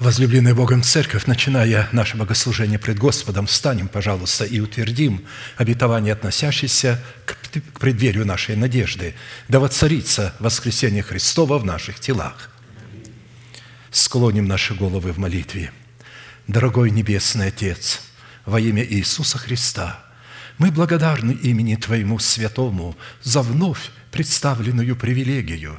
Возлюбленная Богом Церковь, начиная наше богослужение пред Господом, встанем, пожалуйста, и утвердим обетование, относящееся к преддверию нашей надежды, да воцарится воскресение Христова в наших телах. Склоним наши головы в молитве. Дорогой Небесный Отец, во имя Иисуса Христа, мы благодарны имени Твоему Святому за вновь представленную привилегию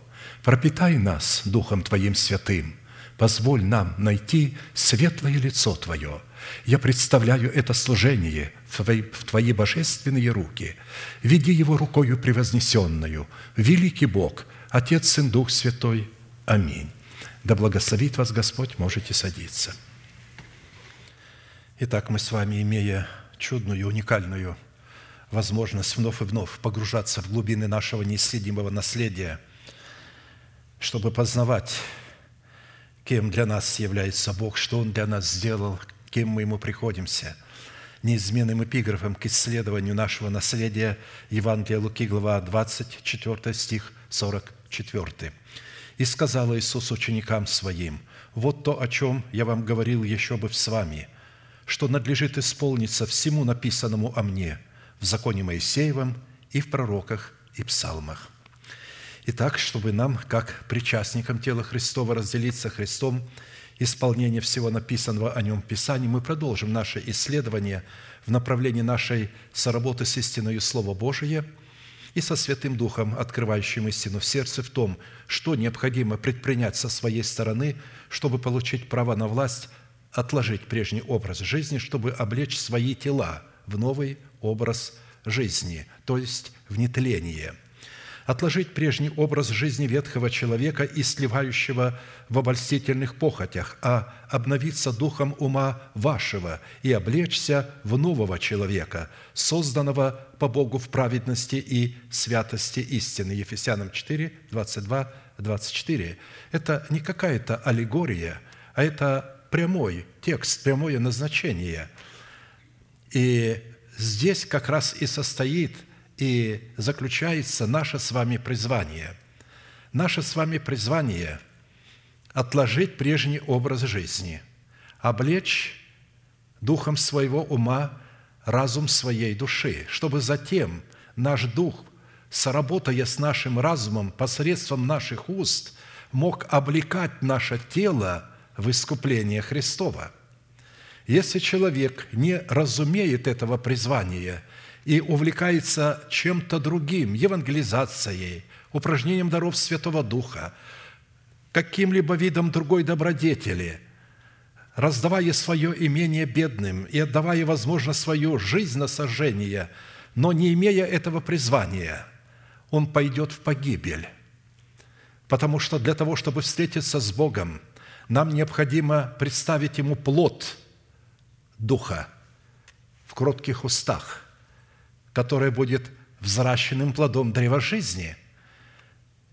– Пропитай нас Духом Твоим святым, позволь нам найти светлое лицо Твое. Я представляю это служение в Твои, в Твои божественные руки. Веди его рукою превознесенную. Великий Бог, Отец, Сын, Дух Святой. Аминь. Да благословит вас Господь, можете садиться. Итак, мы с вами, имея чудную, уникальную возможность вновь и вновь погружаться в глубины нашего неисследимого наследия – чтобы познавать, кем для нас является Бог, что Он для нас сделал, кем мы Ему приходимся. Неизменным эпиграфом к исследованию нашего наследия Евангелия Луки, глава 24, стих 44. «И сказал Иисус ученикам Своим, «Вот то, о чем я вам говорил еще бы с вами, что надлежит исполниться всему написанному о мне в законе Моисеевом и в пророках и псалмах». Итак, чтобы нам, как причастникам тела Христова, разделиться Христом, исполнение всего написанного о Нем в Писании, мы продолжим наше исследование в направлении нашей соработы с истиною Слова Божие и со Святым Духом, открывающим истину в сердце, в том, что необходимо предпринять со своей стороны, чтобы получить право на власть, отложить прежний образ жизни, чтобы облечь свои тела в новый образ жизни, то есть в нетление – отложить прежний образ жизни ветхого человека и сливающего в обольстительных похотях, а обновиться духом ума вашего и облечься в нового человека, созданного по Богу в праведности и святости истины». Ефесянам 4, 22, 24. Это не какая-то аллегория, а это прямой текст, прямое назначение. И здесь как раз и состоит – и заключается наше с вами призвание. Наше с вами призвание – отложить прежний образ жизни, облечь духом своего ума разум своей души, чтобы затем наш дух, соработая с нашим разумом посредством наших уст, мог облекать наше тело в искупление Христова. Если человек не разумеет этого призвания – и увлекается чем-то другим, евангелизацией, упражнением даров Святого Духа, каким-либо видом другой добродетели, раздавая свое имение бедным и отдавая, возможно, свою жизнь на сожжение, но не имея этого призвания, он пойдет в погибель. Потому что для того, чтобы встретиться с Богом, нам необходимо представить Ему плод Духа в кротких устах – которое будет взращенным плодом древа жизни.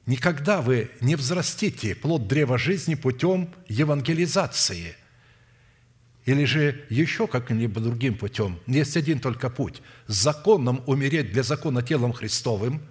Никогда вы не взрастите плод древа жизни путем евангелизации или же еще каким-либо другим путем. Есть один только путь – законом умереть для закона телом Христовым,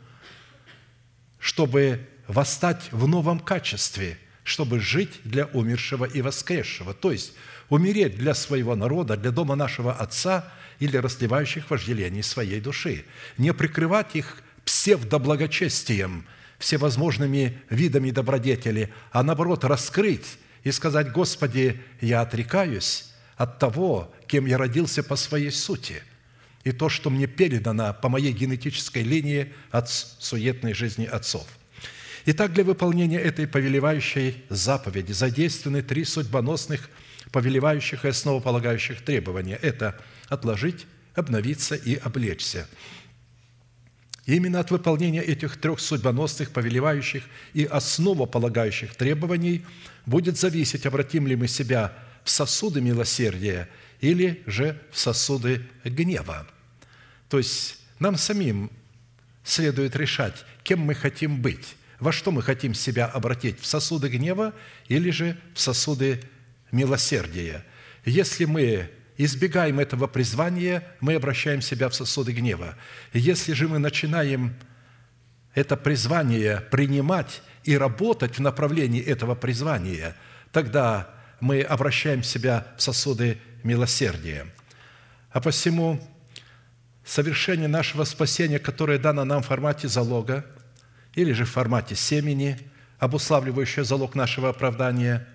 чтобы восстать в новом качестве, чтобы жить для умершего и воскресшего. То есть умереть для своего народа, для дома нашего Отца – или расливающих вожделений своей души. Не прикрывать их псевдоблагочестием, всевозможными видами добродетели, а наоборот раскрыть и сказать, «Господи, я отрекаюсь от того, кем я родился по своей сути, и то, что мне передано по моей генетической линии от суетной жизни отцов». Итак, для выполнения этой повелевающей заповеди задействованы три судьбоносных, повелевающих и основополагающих требования. Это отложить, обновиться и облечься. именно от выполнения этих трех судьбоносных, повелевающих и основополагающих требований будет зависеть, обратим ли мы себя в сосуды милосердия или же в сосуды гнева. То есть нам самим следует решать, кем мы хотим быть – во что мы хотим себя обратить? В сосуды гнева или же в сосуды милосердия? Если мы избегаем этого призвания, мы обращаем себя в сосуды гнева. Если же мы начинаем это призвание принимать и работать в направлении этого призвания, тогда мы обращаем себя в сосуды милосердия. А посему совершение нашего спасения, которое дано нам в формате залога – или же в формате семени, обуславливающее залог нашего оправдания.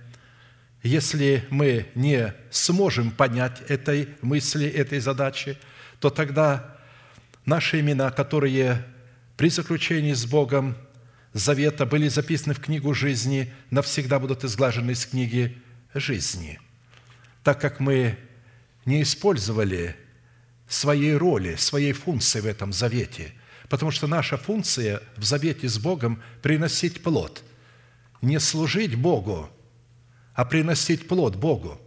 Если мы не сможем понять этой мысли, этой задачи, то тогда наши имена, которые при заключении с Богом завета были записаны в книгу жизни, навсегда будут изглажены из книги жизни, так как мы не использовали своей роли, своей функции в этом завете – Потому что наша функция в завете с Богом – приносить плод. Не служить Богу, а приносить плод Богу.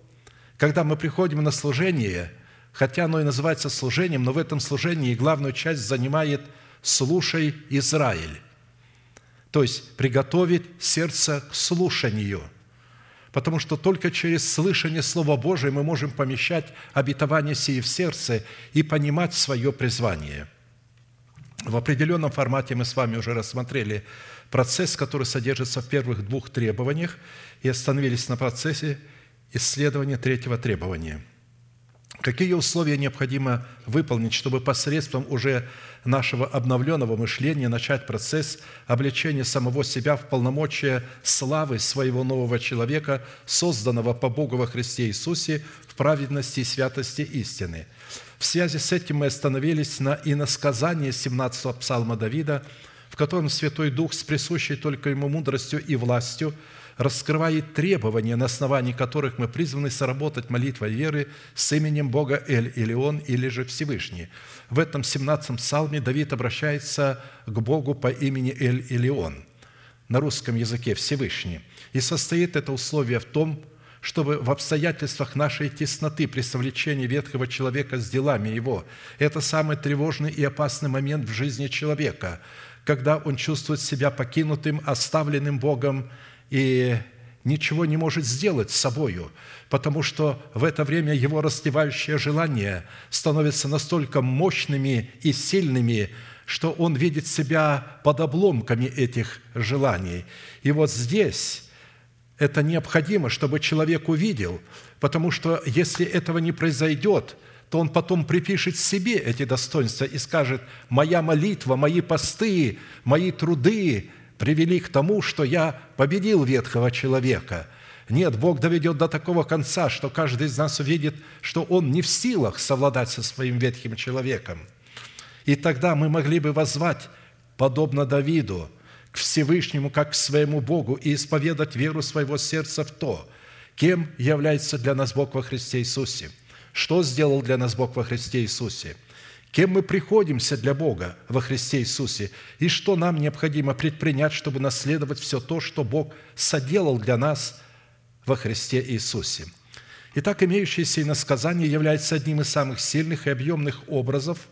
Когда мы приходим на служение, хотя оно и называется служением, но в этом служении главную часть занимает «слушай, Израиль». То есть приготовить сердце к слушанию – потому что только через слышание Слова Божия мы можем помещать обетование сие в сердце и понимать свое призвание – в определенном формате мы с вами уже рассмотрели процесс, который содержится в первых двух требованиях, и остановились на процессе исследования третьего требования. Какие условия необходимо выполнить, чтобы посредством уже нашего обновленного мышления начать процесс обличения самого себя в полномочия славы своего нового человека, созданного по Богу во Христе Иисусе в праведности и святости истины – в связи с этим мы остановились на иносказании 17-го псалма Давида, в котором Святой Дух с присущей только Ему мудростью и властью раскрывает требования, на основании которых мы призваны соработать молитвой веры с именем Бога Эль Илион или же Всевышний. В этом 17-м псалме Давид обращается к Богу по имени Эль Илион, на русском языке Всевышний. И состоит это условие в том, чтобы в обстоятельствах нашей тесноты при совлечении ветхого человека с делами его, это самый тревожный и опасный момент в жизни человека, когда он чувствует себя покинутым, оставленным Богом и ничего не может сделать с собою, потому что в это время его растевающие желания становятся настолько мощными и сильными, что он видит себя под обломками этих желаний. И вот здесь это необходимо, чтобы человек увидел, потому что если этого не произойдет, то он потом припишет себе эти достоинства и скажет, «Моя молитва, мои посты, мои труды привели к тому, что я победил ветхого человека». Нет, Бог доведет до такого конца, что каждый из нас увидит, что он не в силах совладать со своим ветхим человеком. И тогда мы могли бы возвать, подобно Давиду, к Всевышнему, как к своему Богу, и исповедать веру своего сердца в то, кем является для нас Бог во Христе Иисусе, что сделал для нас Бог во Христе Иисусе, кем мы приходимся для Бога во Христе Иисусе, и что нам необходимо предпринять, чтобы наследовать все то, что Бог соделал для нас во Христе Иисусе. Итак, имеющееся иносказание является одним из самых сильных и объемных образов –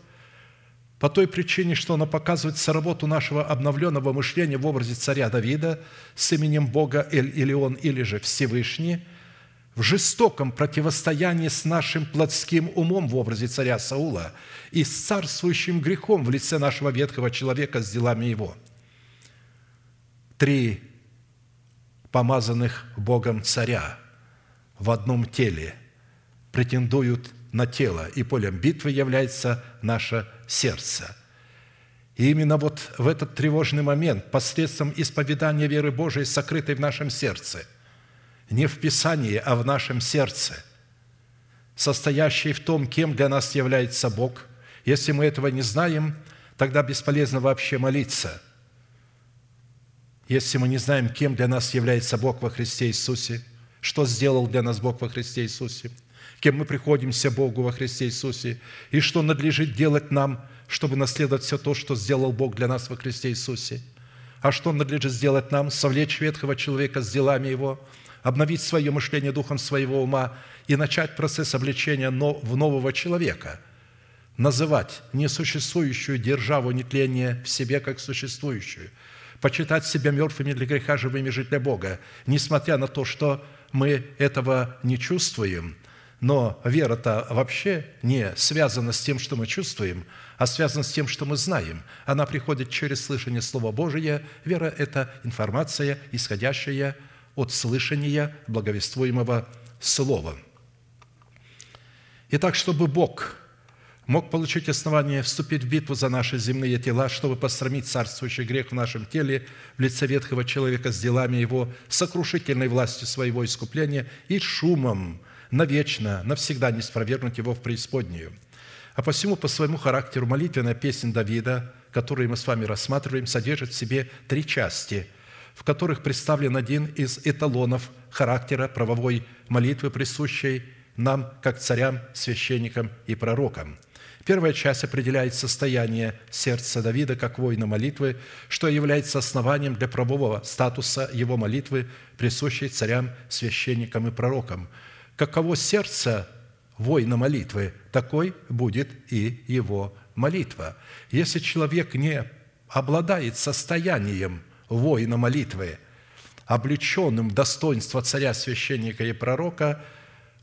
по той причине, что оно показывает соработу нашего обновленного мышления в образе царя Давида с именем Бога Эль-Илион или же Всевышний, в жестоком противостоянии с нашим плотским умом в образе царя Саула и с царствующим грехом в лице нашего ветхого человека с делами его. Три помазанных Богом царя в одном теле претендуют на тело, и полем битвы является наше сердце. И именно вот в этот тревожный момент, посредством исповедания веры Божией, сокрытой в нашем сердце, не в Писании, а в нашем сердце, состоящей в том, кем для нас является Бог. Если мы этого не знаем, тогда бесполезно вообще молиться. Если мы не знаем, кем для нас является Бог во Христе Иисусе, что сделал для нас Бог во Христе Иисусе, кем мы приходимся Богу во Христе Иисусе, и что надлежит делать нам, чтобы наследовать все то, что сделал Бог для нас во Христе Иисусе. А что надлежит сделать нам? Совлечь ветхого человека с делами его, обновить свое мышление духом своего ума и начать процесс обличения в нового человека – называть несуществующую державу нетления в себе как существующую, почитать себя мертвыми для греха, живыми жить для Бога, несмотря на то, что мы этого не чувствуем, но вера-то вообще не связана с тем, что мы чувствуем, а связана с тем, что мы знаем. Она приходит через слышание Слова Божия. Вера – это информация, исходящая от слышания благовествуемого Слова. Итак, чтобы Бог – мог получить основание вступить в битву за наши земные тела, чтобы посрамить царствующий грех в нашем теле в лице ветхого человека с делами его, сокрушительной властью своего искупления и шумом навечно, навсегда не спровергнуть его в преисподнюю. А посему по своему характеру молитвенная песня Давида, которую мы с вами рассматриваем, содержит в себе три части, в которых представлен один из эталонов характера правовой молитвы, присущей нам, как царям, священникам и пророкам – Первая часть определяет состояние сердца Давида как воина молитвы, что является основанием для правового статуса его молитвы, присущей царям, священникам и пророкам. Каково сердце воина молитвы, такой будет и его молитва. Если человек не обладает состоянием воина молитвы, облеченным достоинства царя, священника и пророка,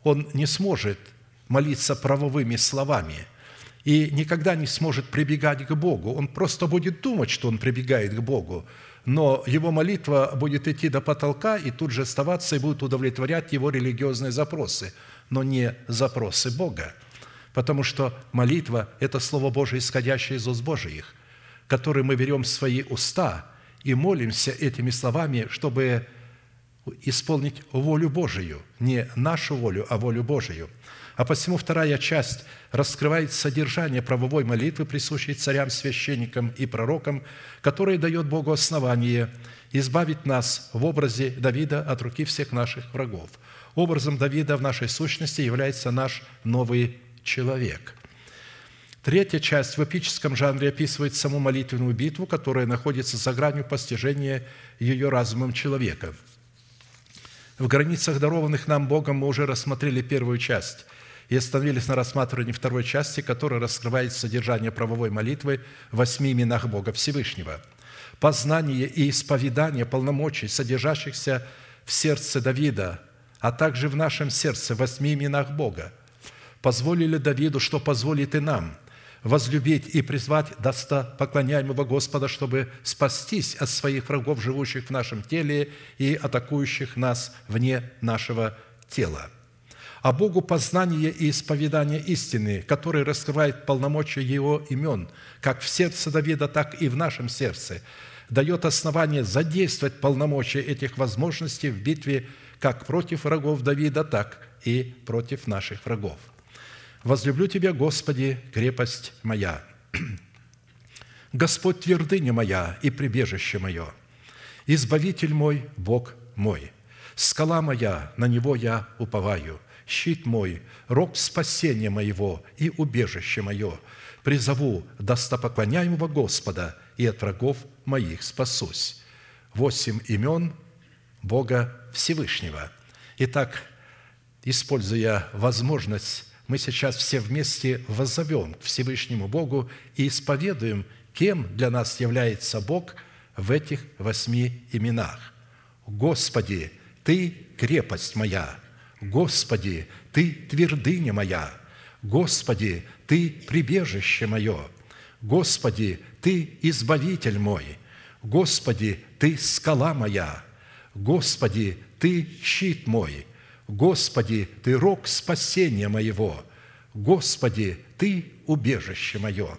он не сможет молиться правовыми словами – и никогда не сможет прибегать к Богу. Он просто будет думать, что он прибегает к Богу, но его молитва будет идти до потолка и тут же оставаться и будет удовлетворять его религиозные запросы, но не запросы Бога. Потому что молитва – это Слово Божие, исходящее из уст Божиих, которые мы берем в свои уста и молимся этими словами, чтобы исполнить волю Божию, не нашу волю, а волю Божию – а посему вторая часть раскрывает содержание правовой молитвы, присущей царям, священникам и пророкам, которая дает Богу основание избавить нас в образе Давида от руки всех наших врагов. Образом Давида в нашей сущности является наш новый человек – Третья часть в эпическом жанре описывает саму молитвенную битву, которая находится за гранью постижения ее разумом человека. В границах дарованных нам Богом мы уже рассмотрели первую часть – и остановились на рассматривании второй части, которая раскрывает содержание правовой молитвы в восьми именах Бога Всевышнего. Познание и исповедание полномочий, содержащихся в сердце Давида, а также в нашем сердце в восьми именах Бога, позволили Давиду, что позволит и нам – возлюбить и призвать достопоклоняемого Господа, чтобы спастись от своих врагов, живущих в нашем теле и атакующих нас вне нашего тела а Богу познание и исповедание истины, который раскрывает полномочия Его имен, как в сердце Давида, так и в нашем сердце, дает основание задействовать полномочия этих возможностей в битве как против врагов Давида, так и против наших врагов. «Возлюблю Тебя, Господи, крепость моя, Господь твердыня моя и прибежище мое, Избавитель мой, Бог мой, скала моя, на Него я уповаю – щит мой, рог спасения моего и убежище мое. Призову достопоклоняемого Господа, и от врагов моих спасусь». Восемь имен Бога Всевышнего. Итак, используя возможность, мы сейчас все вместе воззовем к Всевышнему Богу и исповедуем, кем для нас является Бог в этих восьми именах. «Господи, Ты – крепость моя, Господи, Ты твердыня моя, Господи, Ты прибежище мое, Господи, Ты избавитель мой, Господи, Ты скала моя, Господи, Ты щит мой, Господи, Ты рог спасения моего, Господи, Ты убежище мое.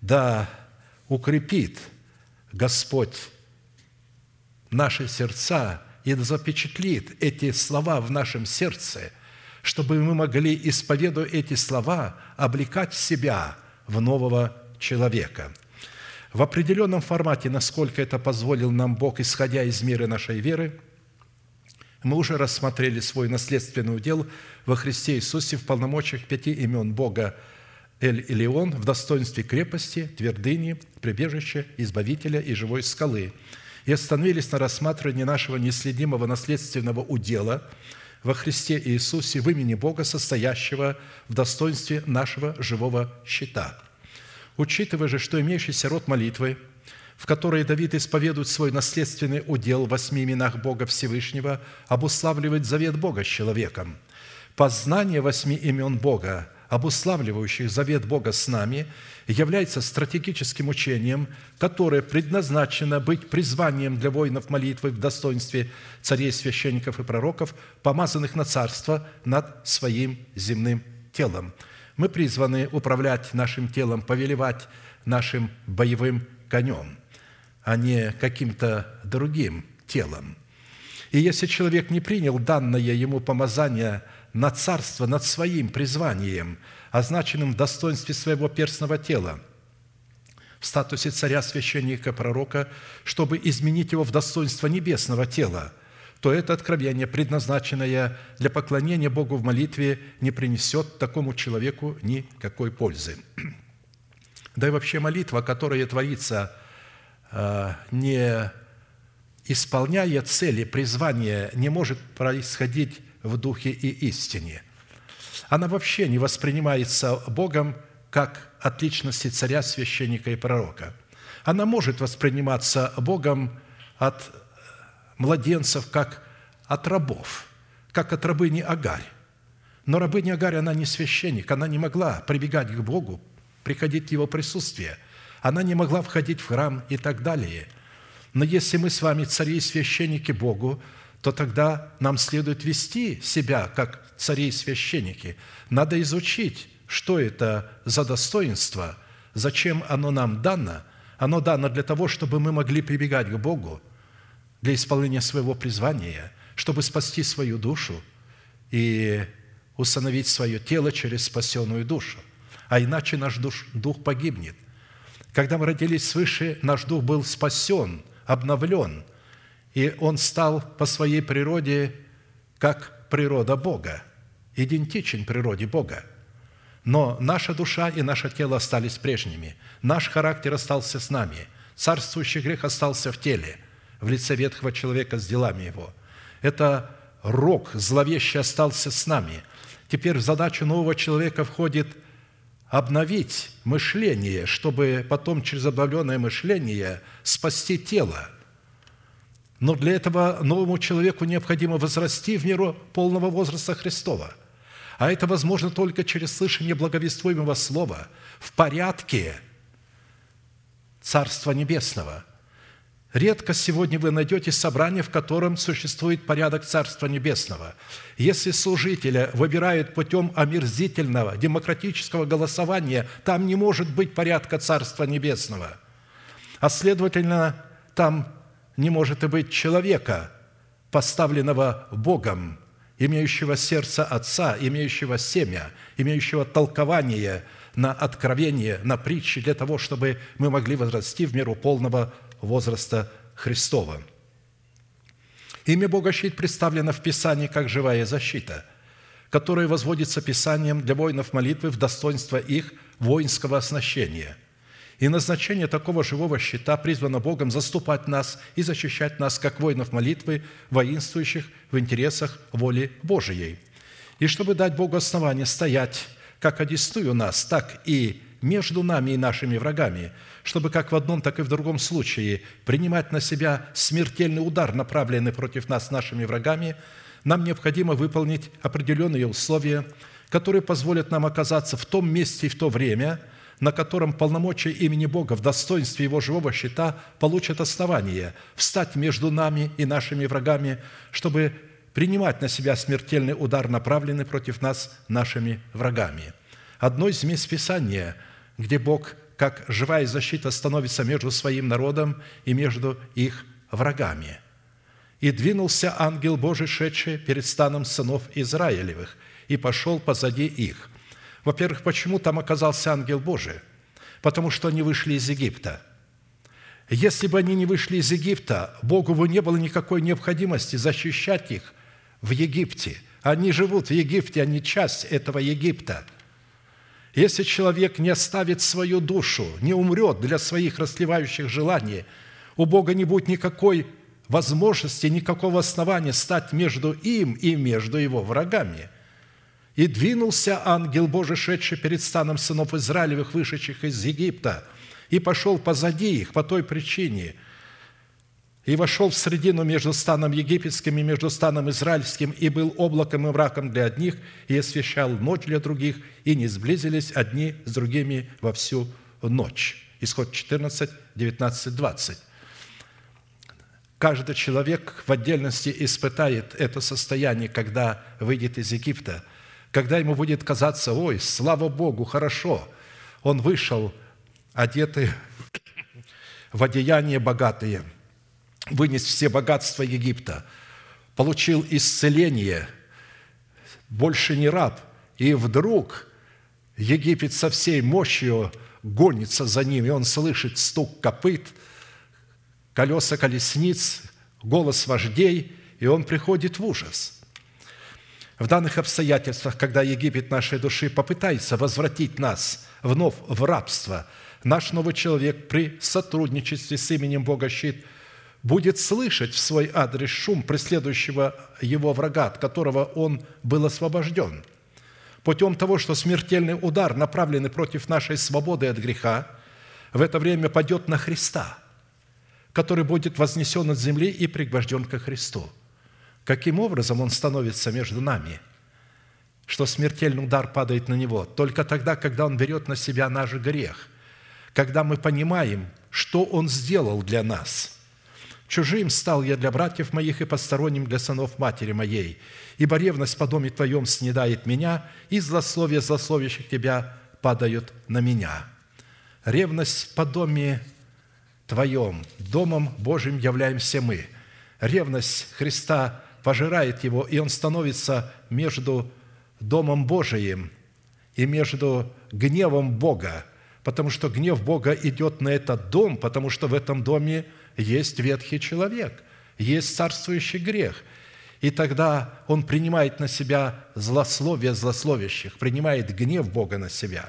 Да укрепит Господь наши сердца и запечатлит эти слова в нашем сердце, чтобы мы могли, исповедуя эти слова, облекать себя в нового человека. В определенном формате, насколько это позволил нам Бог, исходя из меры нашей веры, мы уже рассмотрели свой наследственный удел во Христе Иисусе в полномочиях пяти имен Бога Эль Илион в достоинстве крепости, твердыни, прибежища, избавителя и живой скалы – и остановились на рассматривании нашего неследимого наследственного удела во Христе Иисусе в имени Бога, состоящего в достоинстве нашего живого щита. Учитывая же, что имеющийся род молитвы, в которой Давид исповедует свой наследственный удел в восьми именах Бога Всевышнего, обуславливает завет Бога с человеком. Познание восьми имен Бога обуславливающих завет Бога с нами, является стратегическим учением, которое предназначено быть призванием для воинов молитвы в достоинстве царей, священников и пророков, помазанных на царство над своим земным телом. Мы призваны управлять нашим телом, повелевать нашим боевым конем, а не каким-то другим телом. И если человек не принял данное ему помазание – на царство над своим призванием, означенным в достоинстве своего перстного тела, в статусе царя, священника, пророка, чтобы изменить его в достоинство небесного тела, то это откровение, предназначенное для поклонения Богу в молитве, не принесет такому человеку никакой пользы. Да и вообще молитва, которая творится не исполняя цели призвания, не может происходить в духе и истине. Она вообще не воспринимается Богом как от личности царя, священника и пророка. Она может восприниматься Богом от младенцев, как от рабов, как от рабыни Агарь. Но рабыня Агарь, она не священник, она не могла прибегать к Богу, приходить в Его присутствие. Она не могла входить в храм и так далее. Но если мы с вами цари и священники Богу, то тогда нам следует вести себя как цари и священники. Надо изучить, что это за достоинство, зачем оно нам дано. Оно дано для того, чтобы мы могли прибегать к Богу для исполнения своего призвания, чтобы спасти свою душу и установить свое тело через спасенную душу. А иначе наш душ, дух погибнет. Когда мы родились свыше, наш дух был спасен, обновлен – и он стал по своей природе как природа Бога, идентичен природе Бога. Но наша душа и наше тело остались прежними. Наш характер остался с нами. Царствующий грех остался в теле, в лице ветхого человека с делами его. Это рок зловещий остался с нами. Теперь в задачу нового человека входит обновить мышление, чтобы потом через обновленное мышление спасти тело – но для этого новому человеку необходимо возрасти в меру полного возраста Христова. А это возможно только через слышание благовествуемого слова в порядке Царства Небесного. Редко сегодня вы найдете собрание, в котором существует порядок Царства Небесного. Если служителя выбирают путем омерзительного демократического голосования, там не может быть порядка Царства Небесного. А следовательно, там не может и быть человека, поставленного Богом, имеющего сердце Отца, имеющего семя, имеющего толкование на откровение, на притчи, для того, чтобы мы могли возрасти в меру полного возраста Христова. Имя Бога щит представлено в Писании как живая защита, которая возводится Писанием для воинов молитвы в достоинство их воинского оснащения – и назначение такого живого щита призвано Богом заступать нас и защищать нас, как воинов молитвы, воинствующих в интересах воли Божией. И чтобы дать Богу основание стоять как одесную нас, так и между нами и нашими врагами, чтобы как в одном, так и в другом случае принимать на себя смертельный удар, направленный против нас нашими врагами, нам необходимо выполнить определенные условия, которые позволят нам оказаться в том месте и в то время – на котором полномочия имени Бога в достоинстве Его живого щита получат основание встать между нами и нашими врагами, чтобы принимать на себя смертельный удар, направленный против нас нашими врагами. Одно из мест Писания, где Бог, как живая защита, становится между своим народом и между их врагами. И двинулся ангел Божий, шедший перед станом сынов Израилевых, и пошел позади их. Во-первых, почему там оказался ангел Божий? Потому что они вышли из Египта. Если бы они не вышли из Египта, Богу бы не было никакой необходимости защищать их в Египте. Они живут в Египте, они часть этого Египта – если человек не оставит свою душу, не умрет для своих расливающих желаний, у Бога не будет никакой возможности, никакого основания стать между им и между его врагами. И двинулся ангел Божий, шедший перед станом сынов Израилевых, вышедших из Египта, и пошел позади их по той причине – и вошел в средину между станом египетским и между станом израильским, и был облаком и мраком для одних, и освещал ночь для других, и не сблизились одни с другими во всю ночь». Исход 14, 19, 20. Каждый человек в отдельности испытает это состояние, когда выйдет из Египта, когда ему будет казаться, ой, слава Богу, хорошо, он вышел, одетый в одеяния богатые – вынес все богатства Египта, получил исцеление, больше не раб. И вдруг Египет со всей мощью гонится за ним, и он слышит стук копыт, колеса колесниц, голос вождей, и он приходит в ужас. В данных обстоятельствах, когда Египет нашей души попытается возвратить нас вновь в рабство, наш новый человек при сотрудничестве с именем Бога Щит – будет слышать в свой адрес шум преследующего его врага, от которого он был освобожден. Путем того, что смертельный удар, направленный против нашей свободы от греха, в это время падет на Христа, который будет вознесен от земли и пригвожден ко Христу. Каким образом он становится между нами – что смертельный удар падает на него только тогда, когда он берет на себя наш грех, когда мы понимаем, что он сделал для нас – Чужим стал я для братьев моих и посторонним для сынов матери моей, ибо ревность по доме Твоем снедает меня, и злословие злословящих Тебя падают на меня». Ревность по доме Твоем, Домом Божьим являемся мы. Ревность Христа пожирает его, и он становится между Домом Божиим и между гневом Бога, потому что гнев Бога идет на этот дом, потому что в этом доме – есть ветхий человек, есть царствующий грех. И тогда он принимает на себя злословие злословящих, принимает гнев Бога на себя.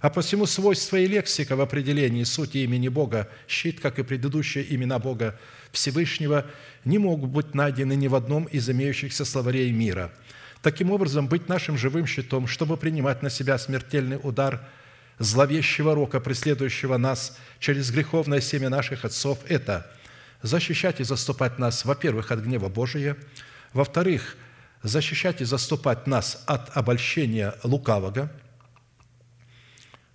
А посему свойства и лексика в определении сути имени Бога, щит, как и предыдущие имена Бога Всевышнего, не могут быть найдены ни в одном из имеющихся словарей мира. Таким образом, быть нашим живым щитом, чтобы принимать на себя смертельный удар – зловещего рока, преследующего нас через греховное семя наших отцов, это защищать и заступать нас, во-первых, от гнева Божия, во-вторых, защищать и заступать нас от обольщения лукавого,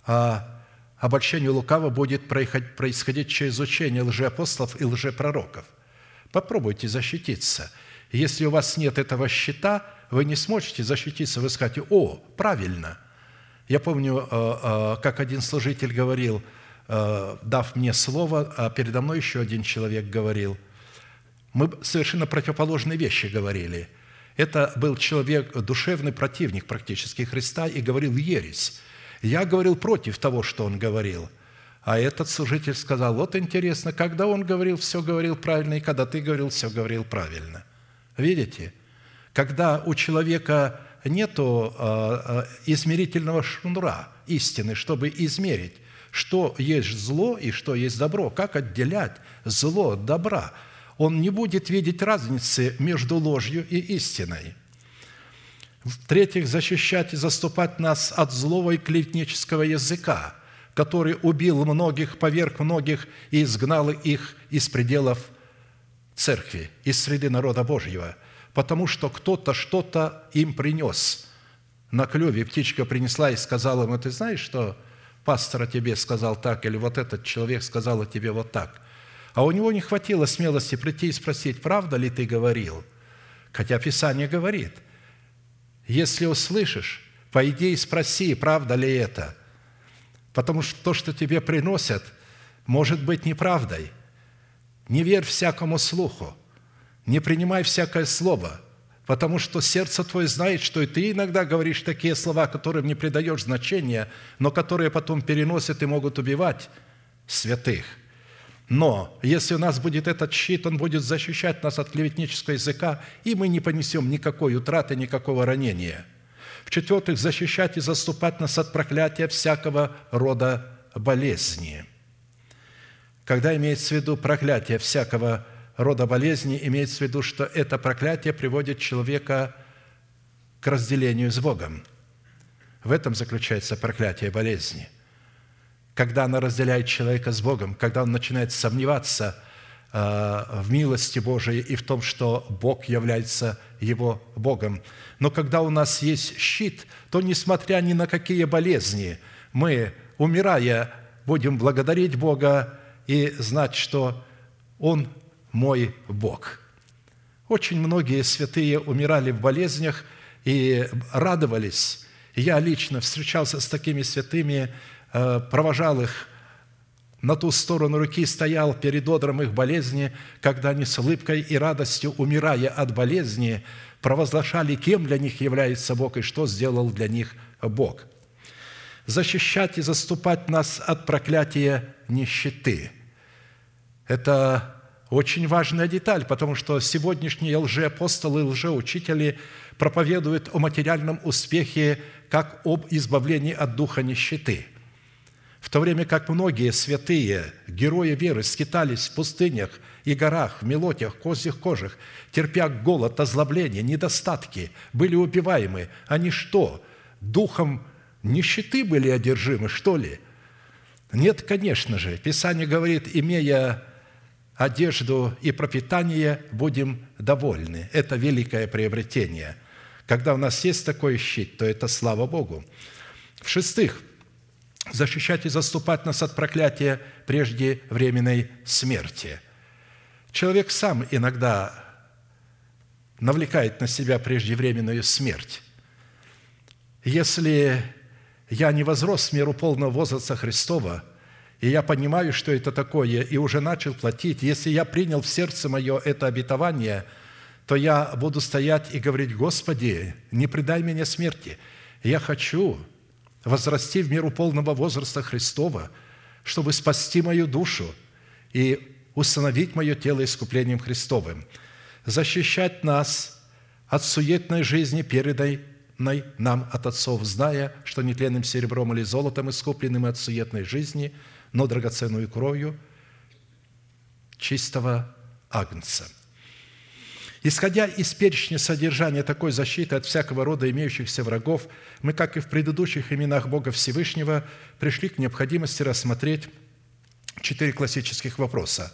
а обольщение лукавого будет происходить через учение лжеапостолов и лжепророков. Попробуйте защититься. Если у вас нет этого щита, вы не сможете защититься. Вы скажете, о, правильно – я помню, э, э, как один служитель говорил, э, дав мне слово, а передо мной еще один человек говорил. Мы совершенно противоположные вещи говорили. Это был человек, душевный противник практически Христа, и говорил ересь. Я говорил против того, что он говорил. А этот служитель сказал, вот интересно, когда он говорил, все говорил правильно, и когда ты говорил, все говорил правильно. Видите? Когда у человека нету а, измерительного шнура истины, чтобы измерить, что есть зло и что есть добро, как отделять зло от добра. Он не будет видеть разницы между ложью и истиной. В-третьих, защищать и заступать нас от злого и клеветнического языка, который убил многих, поверг многих и изгнал их из пределов церкви, из среды народа Божьего – потому что кто-то что-то им принес. На клюве птичка принесла и сказала ему, ты знаешь, что пастор о тебе сказал так, или вот этот человек сказал о тебе вот так. А у него не хватило смелости прийти и спросить, правда ли ты говорил? Хотя Писание говорит, если услышишь, пойди и спроси, правда ли это. Потому что то, что тебе приносят, может быть неправдой. Не верь всякому слуху. Не принимай всякое слово, потому что сердце твое знает, что и ты иногда говоришь такие слова, которым не придаешь значения, но которые потом переносят и могут убивать святых. Но если у нас будет этот щит, он будет защищать нас от клеветнического языка, и мы не понесем никакой утраты, никакого ранения. В-четвертых, защищать и заступать нас от проклятия всякого рода болезни. Когда имеется в виду проклятие всякого рода болезни, имеется в виду, что это проклятие приводит человека к разделению с Богом. В этом заключается проклятие болезни – когда она разделяет человека с Богом, когда он начинает сомневаться э, в милости Божией и в том, что Бог является его Богом. Но когда у нас есть щит, то, несмотря ни на какие болезни, мы, умирая, будем благодарить Бога и знать, что Он мой Бог. Очень многие святые умирали в болезнях и радовались. Я лично встречался с такими святыми, Э, провожал их на ту сторону руки, стоял перед одром их болезни, когда они с улыбкой и радостью, умирая от болезни, провозглашали, кем для них является Бог и что сделал для них Бог. Защищать и заступать нас от проклятия нищеты – это очень важная деталь, потому что сегодняшние лжеапостолы, лжеучители проповедуют о материальном успехе как об избавлении от духа нищеты – в то время как многие святые, герои веры, скитались в пустынях и горах, в мелотях, козьих кожах, терпя голод, озлобление, недостатки, были убиваемы, они что, духом нищеты были одержимы, что ли? Нет, конечно же. Писание говорит, имея одежду и пропитание, будем довольны. Это великое приобретение. Когда у нас есть такой щит, то это слава Богу. В-шестых, защищать и заступать нас от проклятия преждевременной смерти. Человек сам иногда навлекает на себя преждевременную смерть. Если я не возрос в меру полного возраста Христова, и я понимаю, что это такое, и уже начал платить, если я принял в сердце мое это обетование, то я буду стоять и говорить, «Господи, не предай меня смерти, я хочу возрасти в меру полного возраста Христова, чтобы спасти мою душу и установить мое тело искуплением Христовым, защищать нас от суетной жизни, переданной нам от отцов, зная, что нетленным серебром или золотом искупленным от суетной жизни, но драгоценную кровью чистого агнца – Исходя из перечня содержания такой защиты от всякого рода имеющихся врагов, мы, как и в предыдущих именах Бога Всевышнего, пришли к необходимости рассмотреть четыре классических вопроса,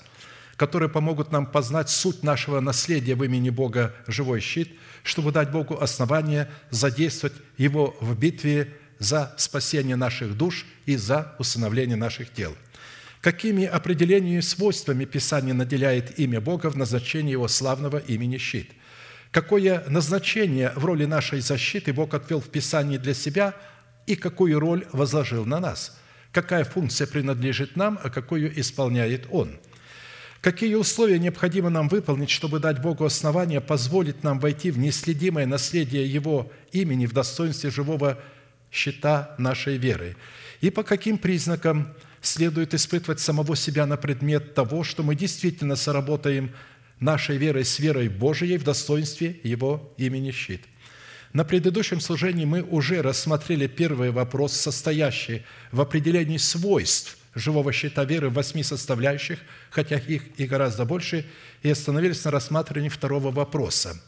которые помогут нам познать суть нашего наследия в имени Бога «Живой щит», чтобы дать Богу основание задействовать Его в битве за спасение наших душ и за усыновление наших тел – какими определениями и свойствами Писание наделяет имя Бога в назначении Его славного имени щит. Какое назначение в роли нашей защиты Бог отвел в Писании для себя и какую роль возложил на нас. Какая функция принадлежит нам, а какую исполняет Он. Какие условия необходимо нам выполнить, чтобы дать Богу основание позволить нам войти в неследимое наследие Его имени в достоинстве живого щита нашей веры? И по каким признакам следует испытывать самого себя на предмет того, что мы действительно соработаем нашей верой с верой Божией в достоинстве Его имени щит. На предыдущем служении мы уже рассмотрели первый вопрос, состоящий в определении свойств живого щита веры в восьми составляющих, хотя их и гораздо больше, и остановились на рассматривании второго вопроса.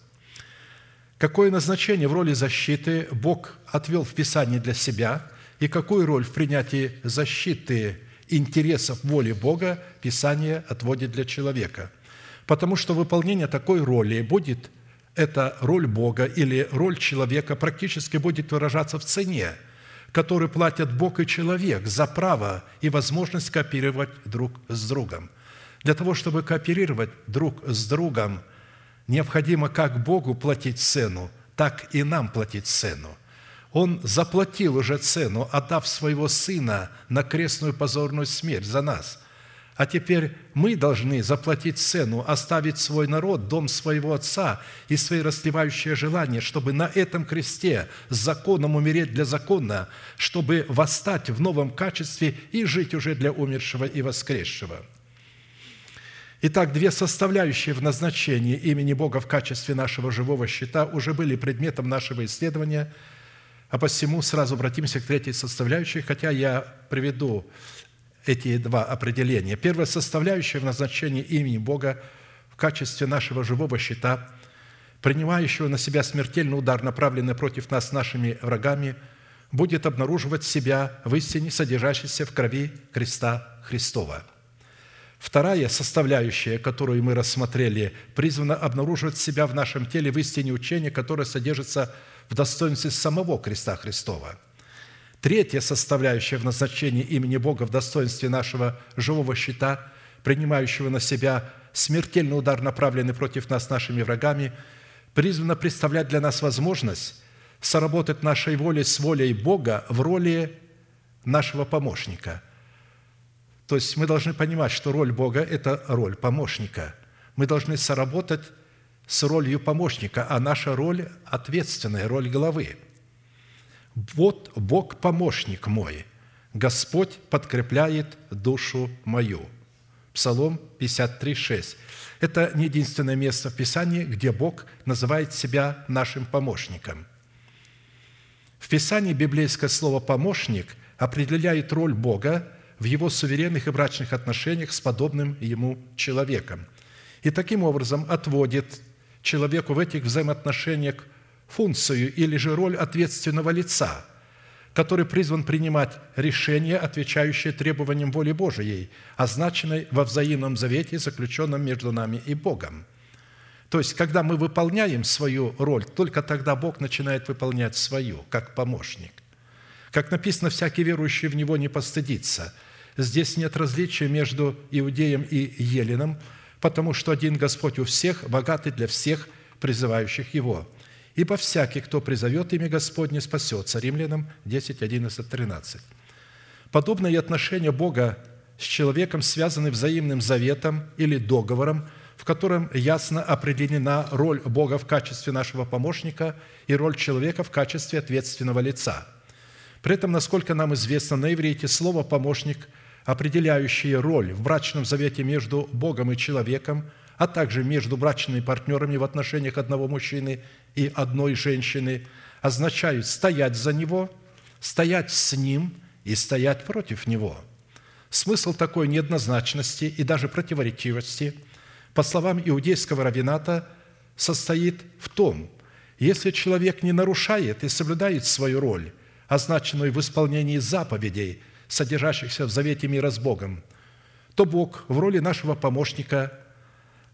Какое назначение в роли защиты Бог отвел в Писании для себя, и какую роль в принятии защиты интересов воли Бога Писание отводит для человека. Потому что выполнение такой роли будет, эта роль Бога или роль человека практически будет выражаться в цене, которую платят Бог и человек за право и возможность кооперировать друг с другом. Для того, чтобы кооперировать друг с другом, необходимо как Богу платить цену, так и нам платить цену – он заплатил уже цену, отдав своего Сына на крестную позорную смерть за нас. а теперь мы должны заплатить цену, оставить свой народ, дом своего отца и свои расливающие желания, чтобы на этом кресте с законом умереть для закона, чтобы восстать в новом качестве и жить уже для умершего и воскресшего. Итак, две составляющие в назначении имени Бога в качестве нашего живого щита уже были предметом нашего исследования, а посему сразу обратимся к третьей составляющей, хотя я приведу эти два определения. Первая составляющая в назначении имени Бога в качестве нашего живого щита, принимающего на себя смертельный удар, направленный против нас нашими врагами, будет обнаруживать себя в истине, содержащейся в крови креста Христова. Вторая составляющая, которую мы рассмотрели, призвана обнаруживать себя в нашем теле в истине учения, которое содержится в достоинстве самого креста Христова – Третья составляющая в назначении имени Бога в достоинстве нашего живого щита, принимающего на себя смертельный удар, направленный против нас нашими врагами, призвана представлять для нас возможность соработать нашей волей с волей Бога в роли нашего помощника. То есть мы должны понимать, что роль Бога – это роль помощника. Мы должны соработать с ролью помощника, а наша роль – ответственная, роль главы – вот Бог помощник мой, Господь подкрепляет душу мою». Псалом 53, 6. Это не единственное место в Писании, где Бог называет себя нашим помощником. В Писании библейское слово «помощник» определяет роль Бога в его суверенных и брачных отношениях с подобным ему человеком. И таким образом отводит человеку в этих взаимоотношениях функцию или же роль ответственного лица, который призван принимать решения, отвечающие требованиям воли Божией, означенной во взаимном завете, заключенном между нами и Богом. То есть, когда мы выполняем свою роль, только тогда Бог начинает выполнять свою, как помощник. Как написано, всякий верующий в Него не постыдится. Здесь нет различия между иудеем и еленом, потому что один Господь у всех, богатый для всех, призывающих Его – Ибо всякий, кто призовет имя Господне, спасется». Римлянам 10, 11, 13. Подобные отношения Бога с человеком связаны взаимным заветом или договором, в котором ясно определена роль Бога в качестве нашего помощника и роль человека в качестве ответственного лица. При этом, насколько нам известно, на иврите слово «помощник», определяющее роль в брачном завете между Богом и человеком – а также между брачными партнерами в отношениях одного мужчины и одной женщины, означают стоять за него, стоять с ним и стоять против него. Смысл такой неоднозначности и даже противоречивости, по словам иудейского равината, состоит в том, если человек не нарушает и соблюдает свою роль, означенную в исполнении заповедей, содержащихся в завете мира с Богом, то Бог в роли нашего помощника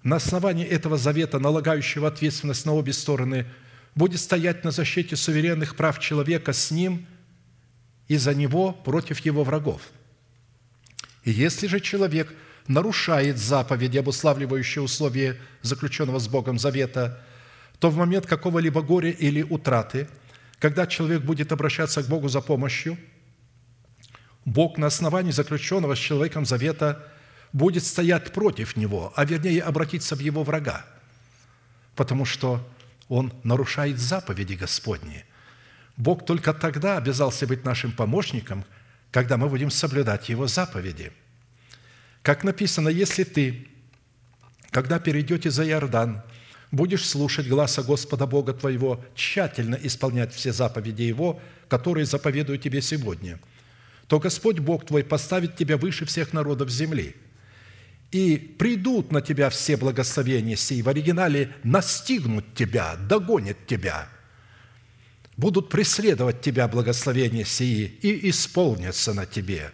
на основании этого завета, налагающего ответственность на обе стороны, будет стоять на защите суверенных прав человека с ним и за него против его врагов. И если же человек нарушает заповеди, обуславливающие условия заключенного с Богом завета, то в момент какого-либо горя или утраты, когда человек будет обращаться к Богу за помощью, Бог на основании заключенного с человеком завета – будет стоять против него, а вернее обратиться в его врага, потому что он нарушает заповеди Господни. Бог только тогда обязался быть нашим помощником, когда мы будем соблюдать Его заповеди. Как написано, если ты, когда перейдете за Иордан, будешь слушать гласа Господа Бога твоего, тщательно исполнять все заповеди Его, которые заповедую тебе сегодня, то Господь Бог твой поставит тебя выше всех народов земли – и придут на тебя все благословения сии, в оригинале настигнут тебя, догонят тебя, будут преследовать тебя благословения сии и исполнятся на тебе,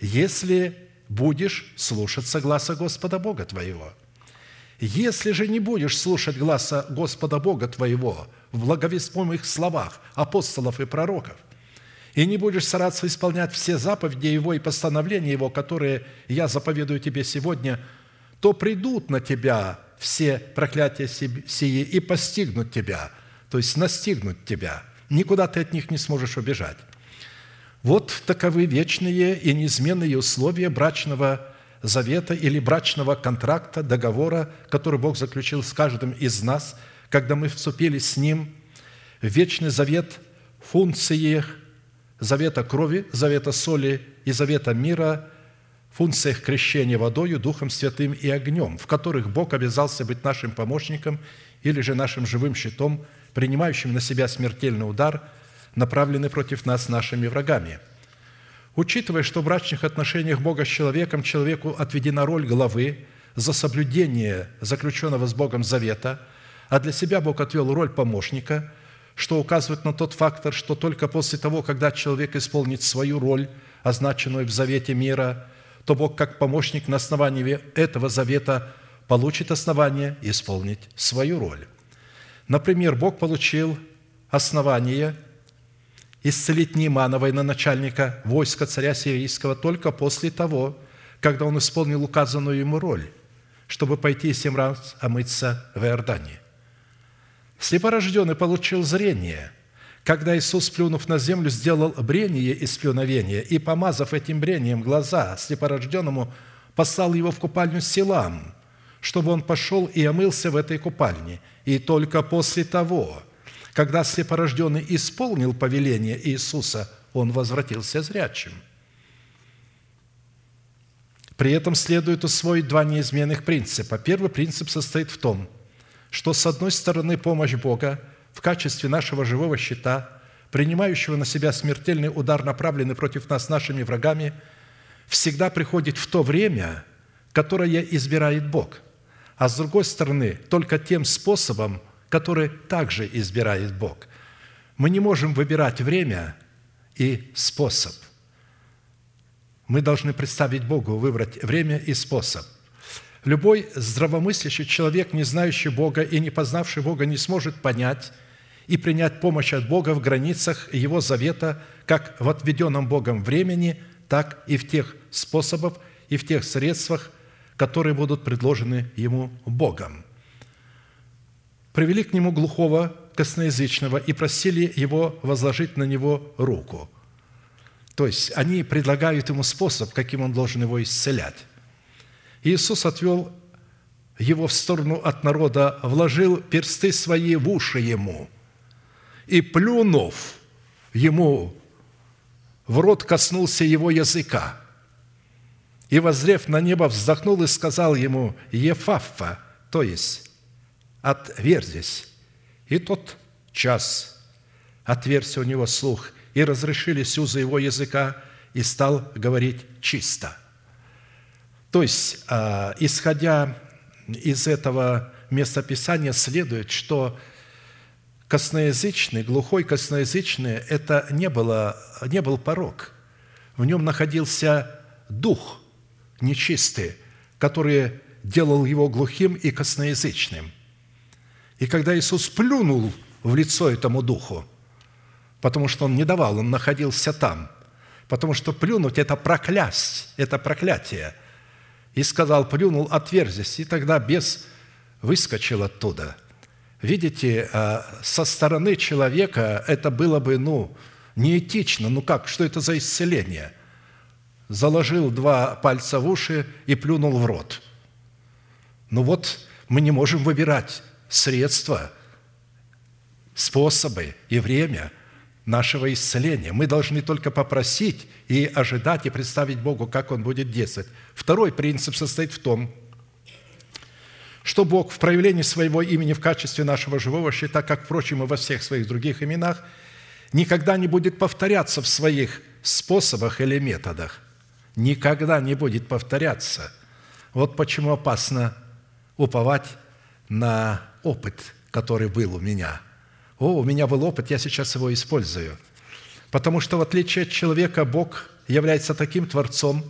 если будешь слушаться гласа Господа Бога твоего. Если же не будешь слушать гласа Господа Бога твоего в благовествуемых словах апостолов и пророков – и не будешь стараться исполнять все заповеди Его и постановления Его, которые я заповедую тебе сегодня, то придут на тебя все проклятия сии и постигнут тебя, то есть настигнут тебя. Никуда ты от них не сможешь убежать. Вот таковы вечные и неизменные условия брачного завета или брачного контракта, договора, который Бог заключил с каждым из нас, когда мы вступили с Ним в вечный завет функции завета крови, завета соли и завета мира, функциях крещения водою, Духом Святым и огнем, в которых Бог обязался быть нашим помощником или же нашим живым щитом, принимающим на себя смертельный удар, направленный против нас нашими врагами – Учитывая, что в брачных отношениях Бога с человеком человеку отведена роль главы за соблюдение заключенного с Богом завета, а для себя Бог отвел роль помощника, что указывает на тот фактор, что только после того, когда человек исполнит свою роль, означенную в завете мира, то Бог как помощник на основании этого завета получит основание исполнить свою роль. Например, Бог получил основание – исцелить Неймана, военачальника войска царя сирийского, только после того, когда он исполнил указанную ему роль, чтобы пойти семь раз омыться в Иордане. Слепорожденный получил зрение, когда Иисус, плюнув на землю, сделал брение из плюновения и, помазав этим брением глаза слепорожденному, послал его в купальню Силам, чтобы он пошел и омылся в этой купальне. И только после того – когда слепорожденный исполнил повеление Иисуса, он возвратился зрячим. При этом следует усвоить два неизменных принципа. Первый принцип состоит в том, что, с одной стороны, помощь Бога в качестве нашего живого щита, принимающего на себя смертельный удар, направленный против нас нашими врагами, всегда приходит в то время, которое избирает Бог. А с другой стороны, только тем способом, который также избирает Бог. Мы не можем выбирать время и способ. Мы должны представить Богу, выбрать время и способ. Любой здравомыслящий человек, не знающий Бога и не познавший Бога, не сможет понять и принять помощь от Бога в границах Его завета, как в отведенном Богом времени, так и в тех способах и в тех средствах, которые будут предложены Ему Богом привели к нему глухого косноязычного и просили его возложить на него руку. То есть они предлагают ему способ, каким он должен его исцелять. Иисус отвел его в сторону от народа, вложил персты свои в уши ему и, плюнув ему в рот, коснулся его языка. И, возрев на небо, вздохнул и сказал ему «Ефаффа», то есть отверзись. И тот час отверся у него слух, и разрешились узы его языка, и стал говорить чисто. То есть, а, исходя из этого местописания, следует, что косноязычный, глухой косноязычный – это не, было, не был порог. В нем находился дух нечистый, который делал его глухим и косноязычным – и когда Иисус плюнул в лицо этому духу, потому что он не давал, он находился там, потому что плюнуть – это проклясть, это проклятие. И сказал, плюнул, отверзись, и тогда бес выскочил оттуда. Видите, а, со стороны человека это было бы, ну, неэтично. Ну как, что это за исцеление? Заложил два пальца в уши и плюнул в рот. Ну вот мы не можем выбирать, средства, способы и время нашего исцеления. Мы должны только попросить и ожидать, и представить Богу, как Он будет действовать. Второй принцип состоит в том, что Бог в проявлении своего имени в качестве нашего живого щита, как, впрочем, и во всех своих других именах, никогда не будет повторяться в своих способах или методах. Никогда не будет повторяться. Вот почему опасно уповать на опыт, который был у меня. О, у меня был опыт, я сейчас его использую. Потому что в отличие от человека, Бог является таким Творцом,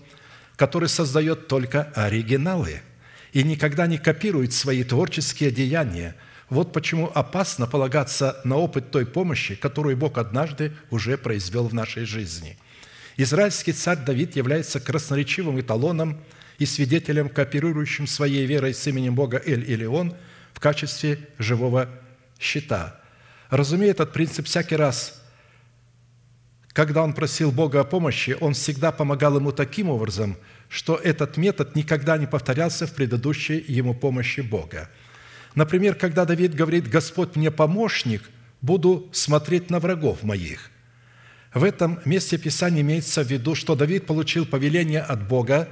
который создает только оригиналы и никогда не копирует свои творческие деяния. Вот почему опасно полагаться на опыт той помощи, которую Бог однажды уже произвел в нашей жизни. Израильский царь Давид является красноречивым эталоном и свидетелем, кооперирующим своей верой с именем Бога Эль или Он – в качестве живого щита. Разумея этот принцип всякий раз, когда он просил Бога о помощи, он всегда помогал ему таким образом, что этот метод никогда не повторялся в предыдущей ему помощи Бога. Например, когда Давид говорит «Господь мне помощник», буду смотреть на врагов моих. В этом месте Писания имеется в виду, что Давид получил повеление от Бога